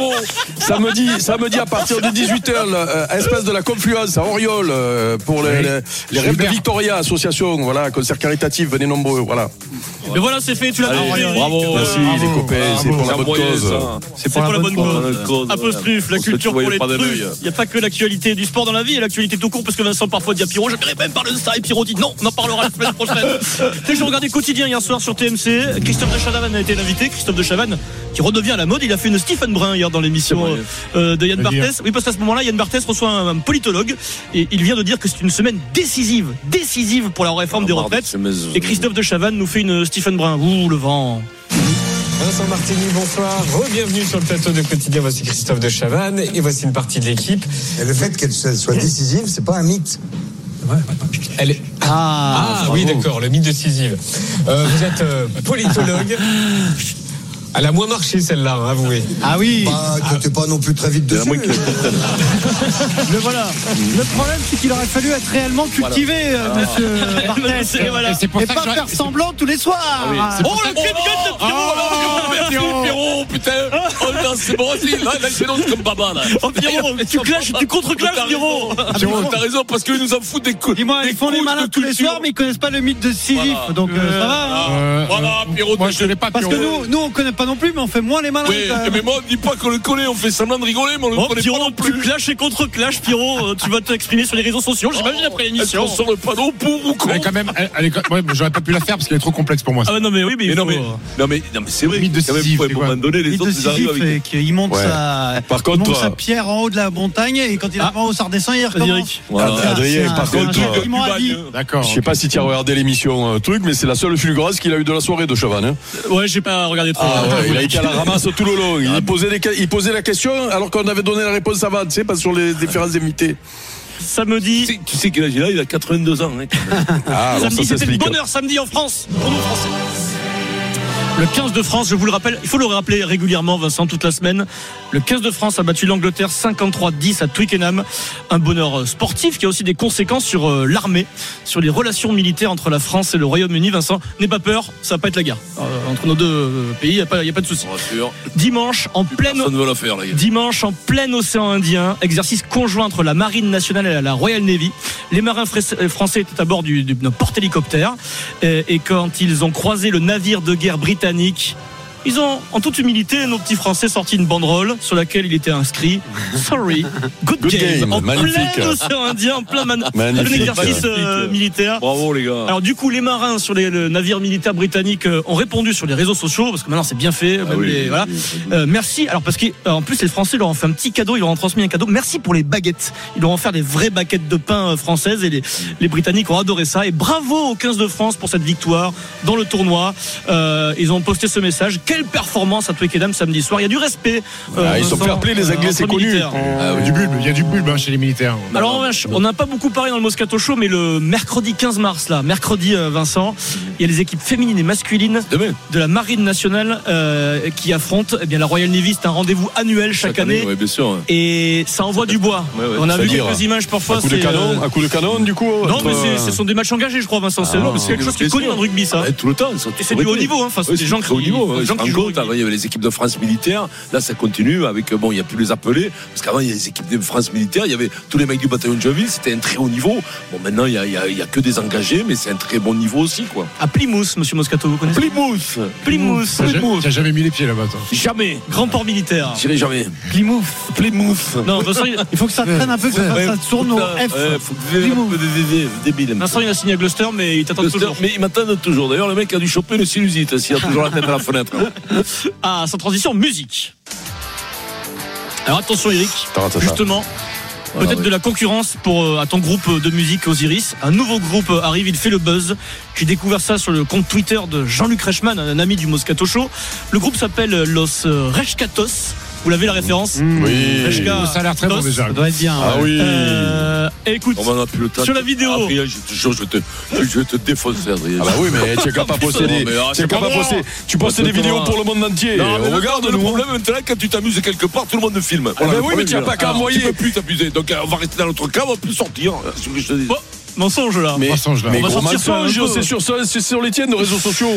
[SPEAKER 6] Samedi, samedi à partir de 18h, euh, espèce de la confluence à Oriol euh, pour les, les, les rêves de Victoria association, voilà concert caritatif, venez nombreux, voilà.
[SPEAKER 5] Mais voilà, c'est fait, tu l'as Eric.
[SPEAKER 3] bravo.
[SPEAKER 6] Merci les copains, c'est pour la bonne cause.
[SPEAKER 5] C'est pour la bonne cause. Apostrophe, la culture pour les trucs. Il n'y a pas que l'actualité du sport dans la vie, il y a l'actualité tout court, parce que Vincent parfois dit à Pierrot, je même parler de ça, et Pierrot dit non, on en parlera la semaine prochaine. Tu sais, je regardais quotidien hier soir sur TMC, Christophe de Chavannes a été l'invité, Christophe de Chavannes, qui redevient à la mode, il a fait une Stephen Brun hier dans l'émission euh, de Yann Barthès. Oui, parce qu'à ce moment-là, Yann Barthès reçoit un, un politologue, et il vient de dire que c'est une semaine décisive, décisive pour la réforme des retraites. Et Christophe de Chavannes nous fait une Stephen Brun. Ouh, le vent.
[SPEAKER 14] Vincent Martini, bonsoir. Bienvenue sur le plateau de quotidien. Voici Christophe de Chavannes et voici une partie de l'équipe.
[SPEAKER 15] Et le fait qu'elle soit soit décisive, c'est pas un mythe.
[SPEAKER 14] Elle est...
[SPEAKER 7] Ah,
[SPEAKER 14] Ah, oui, d'accord, le mythe décisive. Euh, vous êtes euh, politologue. Elle a moins marché celle-là, hein, avouez.
[SPEAKER 7] Ah oui,
[SPEAKER 15] Bah, que t'es pas non plus très vite dessus.
[SPEAKER 3] le
[SPEAKER 7] voilà. Le problème, c'est qu'il aurait fallu être réellement cultivé, euh, monsieur Barthès.
[SPEAKER 5] Et voilà.
[SPEAKER 11] Et c'est pour
[SPEAKER 7] Et
[SPEAKER 11] ça
[SPEAKER 7] pas
[SPEAKER 11] que
[SPEAKER 7] faire semblant tous les soirs.
[SPEAKER 3] Ah Oh, le cri de Pierrot, Merci, Pierrot, putain Oh, non, c'est bon, vas-y, là, là, s'énonce comme baba, là
[SPEAKER 5] Oh, Pierrot, tu clashes, tu contre-clashes, Pierrot.
[SPEAKER 3] Pierrot, t'as raison, parce qu'ils nous en foutent des coups.
[SPEAKER 7] Dis-moi, ils font les malins tous les soirs, mais ils connaissent pas le mythe de Sisyphe.
[SPEAKER 3] Voilà.
[SPEAKER 7] Donc euh, ça va. hein.
[SPEAKER 11] Euh,
[SPEAKER 3] Voilà, Pierrot,
[SPEAKER 11] Moi, je connais pas
[SPEAKER 7] Parce que nous, on connaît pas non plus, mais on fait moins les malins.
[SPEAKER 3] Oui, mais moi, on dit pas qu'on le connaît, on fait semblant de rigoler, mais on le
[SPEAKER 5] Oh,
[SPEAKER 3] connaît pas non
[SPEAKER 5] tu
[SPEAKER 3] plus.
[SPEAKER 5] clashes et contre-clashes, Pierrot. Euh, Tu vas t'exprimer sur les réseaux sociaux, j'imagine, après
[SPEAKER 3] Est-ce
[SPEAKER 5] l'émission.
[SPEAKER 3] qu'on sort le panneau pour ou contre
[SPEAKER 11] quand même, elle, elle est quand- ouais, mais j'aurais pas pu la faire parce qu'elle est trop complexe pour moi.
[SPEAKER 5] Ah, non, mais oui, mais,
[SPEAKER 3] Mais
[SPEAKER 5] il
[SPEAKER 3] non,
[SPEAKER 5] faut-
[SPEAKER 3] mais, non, mais, non, mais c'est vrai.
[SPEAKER 11] De
[SPEAKER 3] quand même,
[SPEAKER 11] Sisyphe,
[SPEAKER 3] à un moment donné, les autres, ils arrivent
[SPEAKER 7] Sisyphe,
[SPEAKER 3] avec.
[SPEAKER 7] et qu'il monte sa,
[SPEAKER 6] Par
[SPEAKER 7] il
[SPEAKER 6] contre,
[SPEAKER 7] monte sa
[SPEAKER 6] euh,
[SPEAKER 7] pierre en haut de la montagne et quand il
[SPEAKER 5] Ah.
[SPEAKER 7] arrive en haut, ça redescend il recommence.
[SPEAKER 6] Adrien, par contre,
[SPEAKER 7] vie.
[SPEAKER 11] D'accord.
[SPEAKER 6] Je sais pas si tu as regardé l'émission euh, truc, mais c'est la seule fulgurance qu'il a eu de la soirée de Chavannes. hein.
[SPEAKER 5] Ouais, j'ai pas regardé trop.
[SPEAKER 6] Ouais, il a été à la ramasse tout le long. Il posait, les, il posait la question alors qu'on avait donné la réponse avant, tu sais, pas sur les différents invités.
[SPEAKER 3] Tu
[SPEAKER 5] Samedi.
[SPEAKER 3] sais, tu sais quel âge il a? Il a 82 ans. Hein.
[SPEAKER 6] Ah,
[SPEAKER 5] Samedi, c'était le bonheur samedi en France, pour nous Français. Le 15 de France, je vous le rappelle, il faut le rappeler régulièrement, Vincent, toute la semaine. Le 15 de France a battu l'Angleterre 53-10 à Twickenham. Un bonheur euh, sportif qui a aussi des conséquences sur euh, l'armée, sur les relations militaires entre la France et le Royaume-Uni. Vincent, n'aie pas peur, ça va pas être la guerre. Euh, entre nos deux pays, il n'y a, pas- y a pas de souci. Dimanche, en pleine
[SPEAKER 3] Personne ne veut la faire, là.
[SPEAKER 5] Dimanche, en plein océan Indien, exercice conjoint entre la Marine nationale et la Royal Navy. Les marins français étaient à bord du- du- d'un porte-hélicoptère. Et, et quand ils ont croisé le navire de guerre britannique, britannique ils ont, en toute humilité, nos petits Français sorti une banderole sur laquelle il était inscrit Sorry, good,
[SPEAKER 6] Good
[SPEAKER 5] game.
[SPEAKER 6] game,
[SPEAKER 5] en
[SPEAKER 6] magnifique.
[SPEAKER 5] plein océan Indien, en plein, man- plein exercice euh, militaire.
[SPEAKER 3] Bravo les gars.
[SPEAKER 5] Alors du coup, les marins sur les, le navire militaire britannique euh, ont répondu sur les réseaux sociaux parce que maintenant c'est bien fait. même
[SPEAKER 3] oui,
[SPEAKER 5] les-
[SPEAKER 3] oui,
[SPEAKER 5] voilà.
[SPEAKER 3] oui,
[SPEAKER 5] Euh, merci. Alors parce qu'en plus les Français leur ont fait un petit cadeau, ils leur ont transmis un cadeau. Merci pour les baguettes. Ils leur ont offert des vraies baguettes de pain euh, françaises et les, les Britanniques ont adoré ça. Et bravo aux 15 de France pour cette victoire dans le tournoi. Euh, ils ont posté ce message. Quelle performance à Twickenham samedi soir. Il y a du respect. euh,
[SPEAKER 6] Ah, ils sont fair play, les
[SPEAKER 5] euh,
[SPEAKER 6] Anglais, c'est connu.
[SPEAKER 11] Ah, oui. Du bulbe, il y a du bulbe hein, chez les militaires.
[SPEAKER 5] Alors on n'a pas beaucoup parlé dans le Moscato Show, mais le mercredi 15 mars, là, mercredi euh, Vincent, il y a les équipes féminines et masculines
[SPEAKER 3] Demain.
[SPEAKER 5] de la Marine nationale euh, qui affrontent eh bien, la Royal Navy. C'est un rendez-vous annuel chaque, année.
[SPEAKER 3] ouais, bien sûr.
[SPEAKER 5] Et ça envoie du bois.
[SPEAKER 3] Ouais, ouais.
[SPEAKER 5] on a vu quelques images parfois.
[SPEAKER 6] Un coup de
[SPEAKER 5] c'est,
[SPEAKER 6] canon,
[SPEAKER 5] euh,
[SPEAKER 6] un coup de canon, du coup.
[SPEAKER 5] Non, mais c'est- ce sont des matchs engagés, je crois, Vincent. C'est c'est quelque chose qui est connu dans le rugby, ça.
[SPEAKER 3] Tout le temps.
[SPEAKER 5] Et c'est du haut niveau, hein. Enfin, c'est des gens qui-
[SPEAKER 3] tu avant, il y avait les équipes de France militaire. Là, ça continue avec, bon, il n'y a plus les appelés. Parce qu'avant, il y a les équipes de France militaire. Il y avait tous les mecs du bataillon de Joinville. C'était un très haut niveau. Bon, maintenant, il n'y a, il y a- il y a que des engagés, mais c'est un très bon niveau aussi, quoi.
[SPEAKER 5] À Plymouth, monsieur Moscato, vous connaissez?
[SPEAKER 3] Plymouth.
[SPEAKER 5] Plymouth.
[SPEAKER 11] T'as ja- t'as jamais mis les pieds là-bas, toi?
[SPEAKER 3] Jamais.
[SPEAKER 5] Grand port militaire.
[SPEAKER 3] J'irai jamais.
[SPEAKER 7] Plymouth.
[SPEAKER 3] Plymouth.
[SPEAKER 5] Non, Vincent, il-
[SPEAKER 7] Il faut que ça traîne un peu, que ça,
[SPEAKER 3] Ouais,
[SPEAKER 7] ça tourne au F.
[SPEAKER 3] ouais, faut que tu VV, débile.
[SPEAKER 5] Vincent, il a signé à Gloucester, mais il t'attend toujours.
[SPEAKER 3] Mais ils m'attendent toujours. D'ailleurs, le mec a dû choper une sinusite s'il a toujours la tête à la fenêtre.
[SPEAKER 5] Ah, sans transition, musique. Alors attention Eric, justement, peut-être de la concurrence pour euh, à ton groupe de musique Osiris. Un nouveau groupe euh, arrive, il fait le buzz. J'ai découvert ça sur le compte Twitter de Jean-Luc Reichmann, un ami du Moscato Show. Le groupe s'appelle Los euh, Rescatos. Vous l'avez la référence
[SPEAKER 6] Oui.
[SPEAKER 5] Resca-
[SPEAKER 11] Ça a l'air très bon déjà.
[SPEAKER 7] Ça doit être bien.
[SPEAKER 6] Ah
[SPEAKER 7] ouais.
[SPEAKER 6] oui.
[SPEAKER 5] Euh, écoute,
[SPEAKER 3] On m'en a plus le temps.
[SPEAKER 5] Sur la vidéo.
[SPEAKER 3] Adrien, je je vais te, je vais te défoncer, Adrien.
[SPEAKER 6] Ah bah oui, mais tu es capable de poster des,
[SPEAKER 3] ah,
[SPEAKER 6] tu es
[SPEAKER 3] c'est
[SPEAKER 6] capable
[SPEAKER 3] pas
[SPEAKER 6] de poster,
[SPEAKER 3] moi.
[SPEAKER 6] tu postes des
[SPEAKER 3] pas
[SPEAKER 6] vidéos pour le monde entier.
[SPEAKER 3] Non, mais
[SPEAKER 6] Regarde,
[SPEAKER 3] le
[SPEAKER 6] nous.
[SPEAKER 3] problème maintenant, quand tu t'amuses quelque part, tout le monde te filme.
[SPEAKER 6] ben
[SPEAKER 3] le
[SPEAKER 6] oui, mais tu
[SPEAKER 3] il
[SPEAKER 6] as
[SPEAKER 3] est
[SPEAKER 6] pas qu'à
[SPEAKER 3] Alors,
[SPEAKER 6] envoyer.
[SPEAKER 3] Tu peux plus t'amuser. Donc, euh, on va rester dans notre cas, on va plus sortir. C'est ce que je te dis.
[SPEAKER 5] Bon, mensonge là.
[SPEAKER 6] Mais,
[SPEAKER 11] Mensonge, là.
[SPEAKER 6] mais
[SPEAKER 5] On va sortir ça
[SPEAKER 6] c'est sur, sur les tiennes, de réseaux sociaux.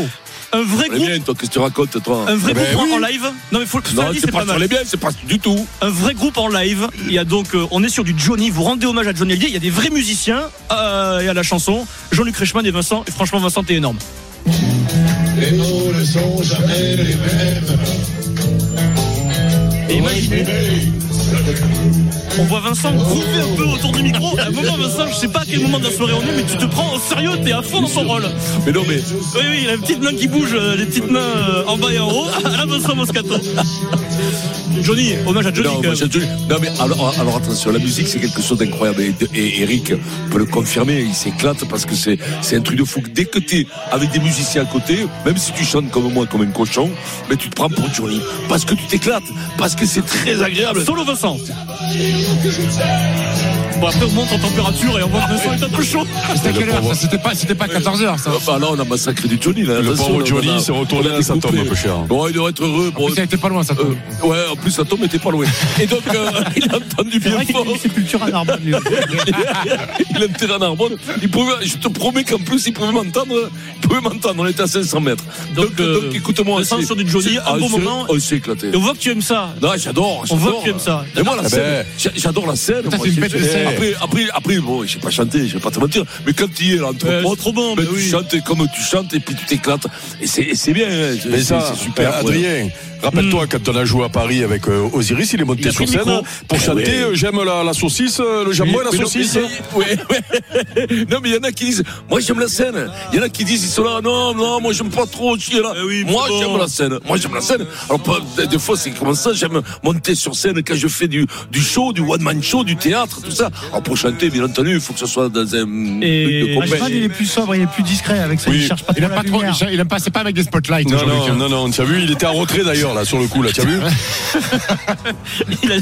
[SPEAKER 5] Un vrai groupe,
[SPEAKER 3] bien, toi, qu'est-ce que tu racontes, toi
[SPEAKER 5] un vrai
[SPEAKER 6] Eh ben
[SPEAKER 5] groupe
[SPEAKER 6] oui.
[SPEAKER 5] en live. Non mais faut que
[SPEAKER 3] Non, c'est
[SPEAKER 5] c'est
[SPEAKER 3] pas
[SPEAKER 5] pas mal.
[SPEAKER 3] les biens, c'est pas du tout.
[SPEAKER 5] un vrai groupe en live. Il y a donc, euh, on est sur du Johnny. Vous rendez hommage à Johnny Hallyday. Il y a des vrais musiciens euh, et à la chanson. Jean-Luc Reichmann et Vincent. Et franchement, Vincent, t'es énorme.
[SPEAKER 8] Les mots ne sont jamais les mêmes.
[SPEAKER 5] Et imaginez, on voit Vincent groover un peu autour du micro. À un moment, Vincent, je sais pas à quel moment de la soirée on est, mais tu te prends au sérieux. T'es à fond dans ton rôle.
[SPEAKER 3] Mais non, mais.
[SPEAKER 5] Oui, oui, il a une petite main qui bouge, euh, les petites mains euh, en bas et en haut. À la Vincent Moscato. Johnny, hommage à Johnny.
[SPEAKER 3] Non, non, mais alors, alors attention, la musique c'est quelque chose d'incroyable et, et Eric peut le confirmer, il s'éclate parce que c'est c'est un truc de fou. Dès que tu es avec des musiciens à côté, même si tu chantes comme moi, comme un cochon, mais tu te prends pour Johnny parce que tu t'éclates, parce que c'est très agréable.
[SPEAKER 5] Solo Vincent. We can change. Bon, après, on monte en température et on voit que Vincent est un peu chaud.
[SPEAKER 11] C'était à quelle heure ça C'était pas, c'était pas 14h ça.
[SPEAKER 3] Ah, bah là, on a massacré du Johnny. Là,
[SPEAKER 6] Le pauvre Johnny
[SPEAKER 3] on
[SPEAKER 6] s'est retourné
[SPEAKER 3] on
[SPEAKER 6] dans sa tombe, un peu cher.
[SPEAKER 3] Bon, il doit être heureux. Bon,
[SPEAKER 11] En plus, elle était pas loin, ça tombe.
[SPEAKER 3] euh, ouais, en plus, la tombe était pas loin. Et donc, euh, il a entendu
[SPEAKER 7] C'est
[SPEAKER 3] bien fort.
[SPEAKER 7] a une sépulture à Narbonne, lui.
[SPEAKER 3] il a Narbonne. Il pouvait, je te promets qu'en plus, il pouvait m'entendre. Il pouvait m'entendre. On était à 500 mètres. Donc,
[SPEAKER 5] Donc, euh,
[SPEAKER 3] donc écoute-moi. C'est-
[SPEAKER 5] sur du Johnny,
[SPEAKER 3] c'est-
[SPEAKER 5] un
[SPEAKER 3] ah,
[SPEAKER 5] bon
[SPEAKER 3] c'est-
[SPEAKER 5] moment.
[SPEAKER 3] On s'est éclaté.
[SPEAKER 5] Et on voit que tu aimes ça.
[SPEAKER 3] Non, j'adore.
[SPEAKER 5] On voit que tu aimes ça.
[SPEAKER 3] Et moi, la
[SPEAKER 6] Eh
[SPEAKER 3] scène,
[SPEAKER 6] ben.
[SPEAKER 3] j'a- j'adore la
[SPEAKER 11] c'est une bête de scène.
[SPEAKER 3] Après, après, après, bon, je sais pas chanter, je vais pas te mentir, mais quand tu y es là, entre
[SPEAKER 5] trop bon,
[SPEAKER 3] ben,
[SPEAKER 5] mais
[SPEAKER 3] tu
[SPEAKER 5] oui.
[SPEAKER 3] chantes comme tu chantes et puis tu t'éclates. Et c'est, bien, hein. C'est, super.
[SPEAKER 6] euh,
[SPEAKER 3] ouais.
[SPEAKER 6] Rappelle-toi quand on a joué à Paris avec euh, Osiris, il est monté
[SPEAKER 5] a
[SPEAKER 6] sur scène pour
[SPEAKER 3] Eh
[SPEAKER 6] chanter
[SPEAKER 3] ouais.
[SPEAKER 6] euh, J'aime la, la saucisse, euh, le jambon et la
[SPEAKER 3] non,
[SPEAKER 6] saucisse.
[SPEAKER 3] mais- ouais, ouais. Non, mais il y en a qui disent, moi j'aime la scène. Il y en a qui disent, ils sont là, non, non, moi j'aime pas trop là.
[SPEAKER 5] Eh oui,
[SPEAKER 3] moi
[SPEAKER 5] bon.
[SPEAKER 3] j'aime la scène. Moi j'aime la scène. Alors, pas- des- fois, c'est comme ça, j'aime monter sur scène quand je fais du, du show, du one-man show, du théâtre, tout ça. Alors, pour chanter, bien entendu, il faut que ce soit dans un
[SPEAKER 5] Et-
[SPEAKER 7] il est plus sobre, il est plus discret avec ça.
[SPEAKER 6] Oui.
[SPEAKER 7] Il cherche pas
[SPEAKER 11] Il
[SPEAKER 7] trop la
[SPEAKER 11] pas trop, il aime pas, c'est pas avec des spotlights.
[SPEAKER 6] Non,
[SPEAKER 11] Jean-Luc,
[SPEAKER 6] non,
[SPEAKER 11] hein.
[SPEAKER 6] non, non, tu as vu, il était en retrait d'ailleurs, là, sur le coup, là, tu as vu
[SPEAKER 5] Il a-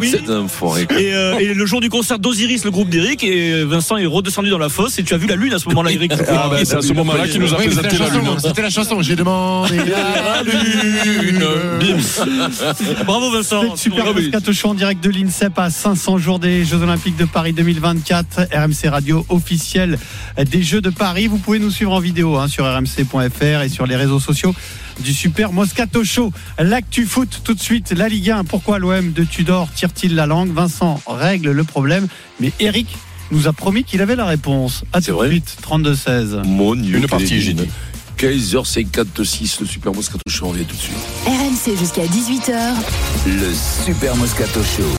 [SPEAKER 5] oui.
[SPEAKER 3] C'est un forêt.
[SPEAKER 5] Et, euh, et le jour du concert d'Osiris, le groupe d'Eric, et Vincent est redescendu dans la fosse. Et tu as vu la lune à ce moment-là, Eric.
[SPEAKER 6] Ah, ben, c'est à ce moment-là qu'il nous a
[SPEAKER 11] Oui,
[SPEAKER 6] présenté
[SPEAKER 11] la
[SPEAKER 6] la
[SPEAKER 11] chanson,
[SPEAKER 6] lune.
[SPEAKER 11] C'était la chanson. J'ai demandé la lune.
[SPEAKER 6] Bim.
[SPEAKER 5] Bravo Vincent.
[SPEAKER 7] Super. Moscato Show en direct de l'INSEP à 500 jours des Jeux Olympiques de Paris 2024. RMC Radio officiel des Jeux de Paris. Vous pouvez nous suivre en vidéo hein, sur rmc.fr et sur les réseaux sociaux du super Moscato Show. L'actu foot tout de suite. La Ligue 1. Pourquoi l'OM de Tudor tire-t-il la langue? Vincent règle le problème. Mais Eric nous a promis qu'il avait la réponse. À
[SPEAKER 3] C'est
[SPEAKER 7] tout de
[SPEAKER 3] vrai
[SPEAKER 7] suite. 32-16.
[SPEAKER 3] Mon Dieu.
[SPEAKER 6] Une partie, dit.
[SPEAKER 3] 15h56, le Super Moscato Show, on revient tout de suite.
[SPEAKER 10] RMC jusqu'à 18h.
[SPEAKER 2] Le Super Moscato Show.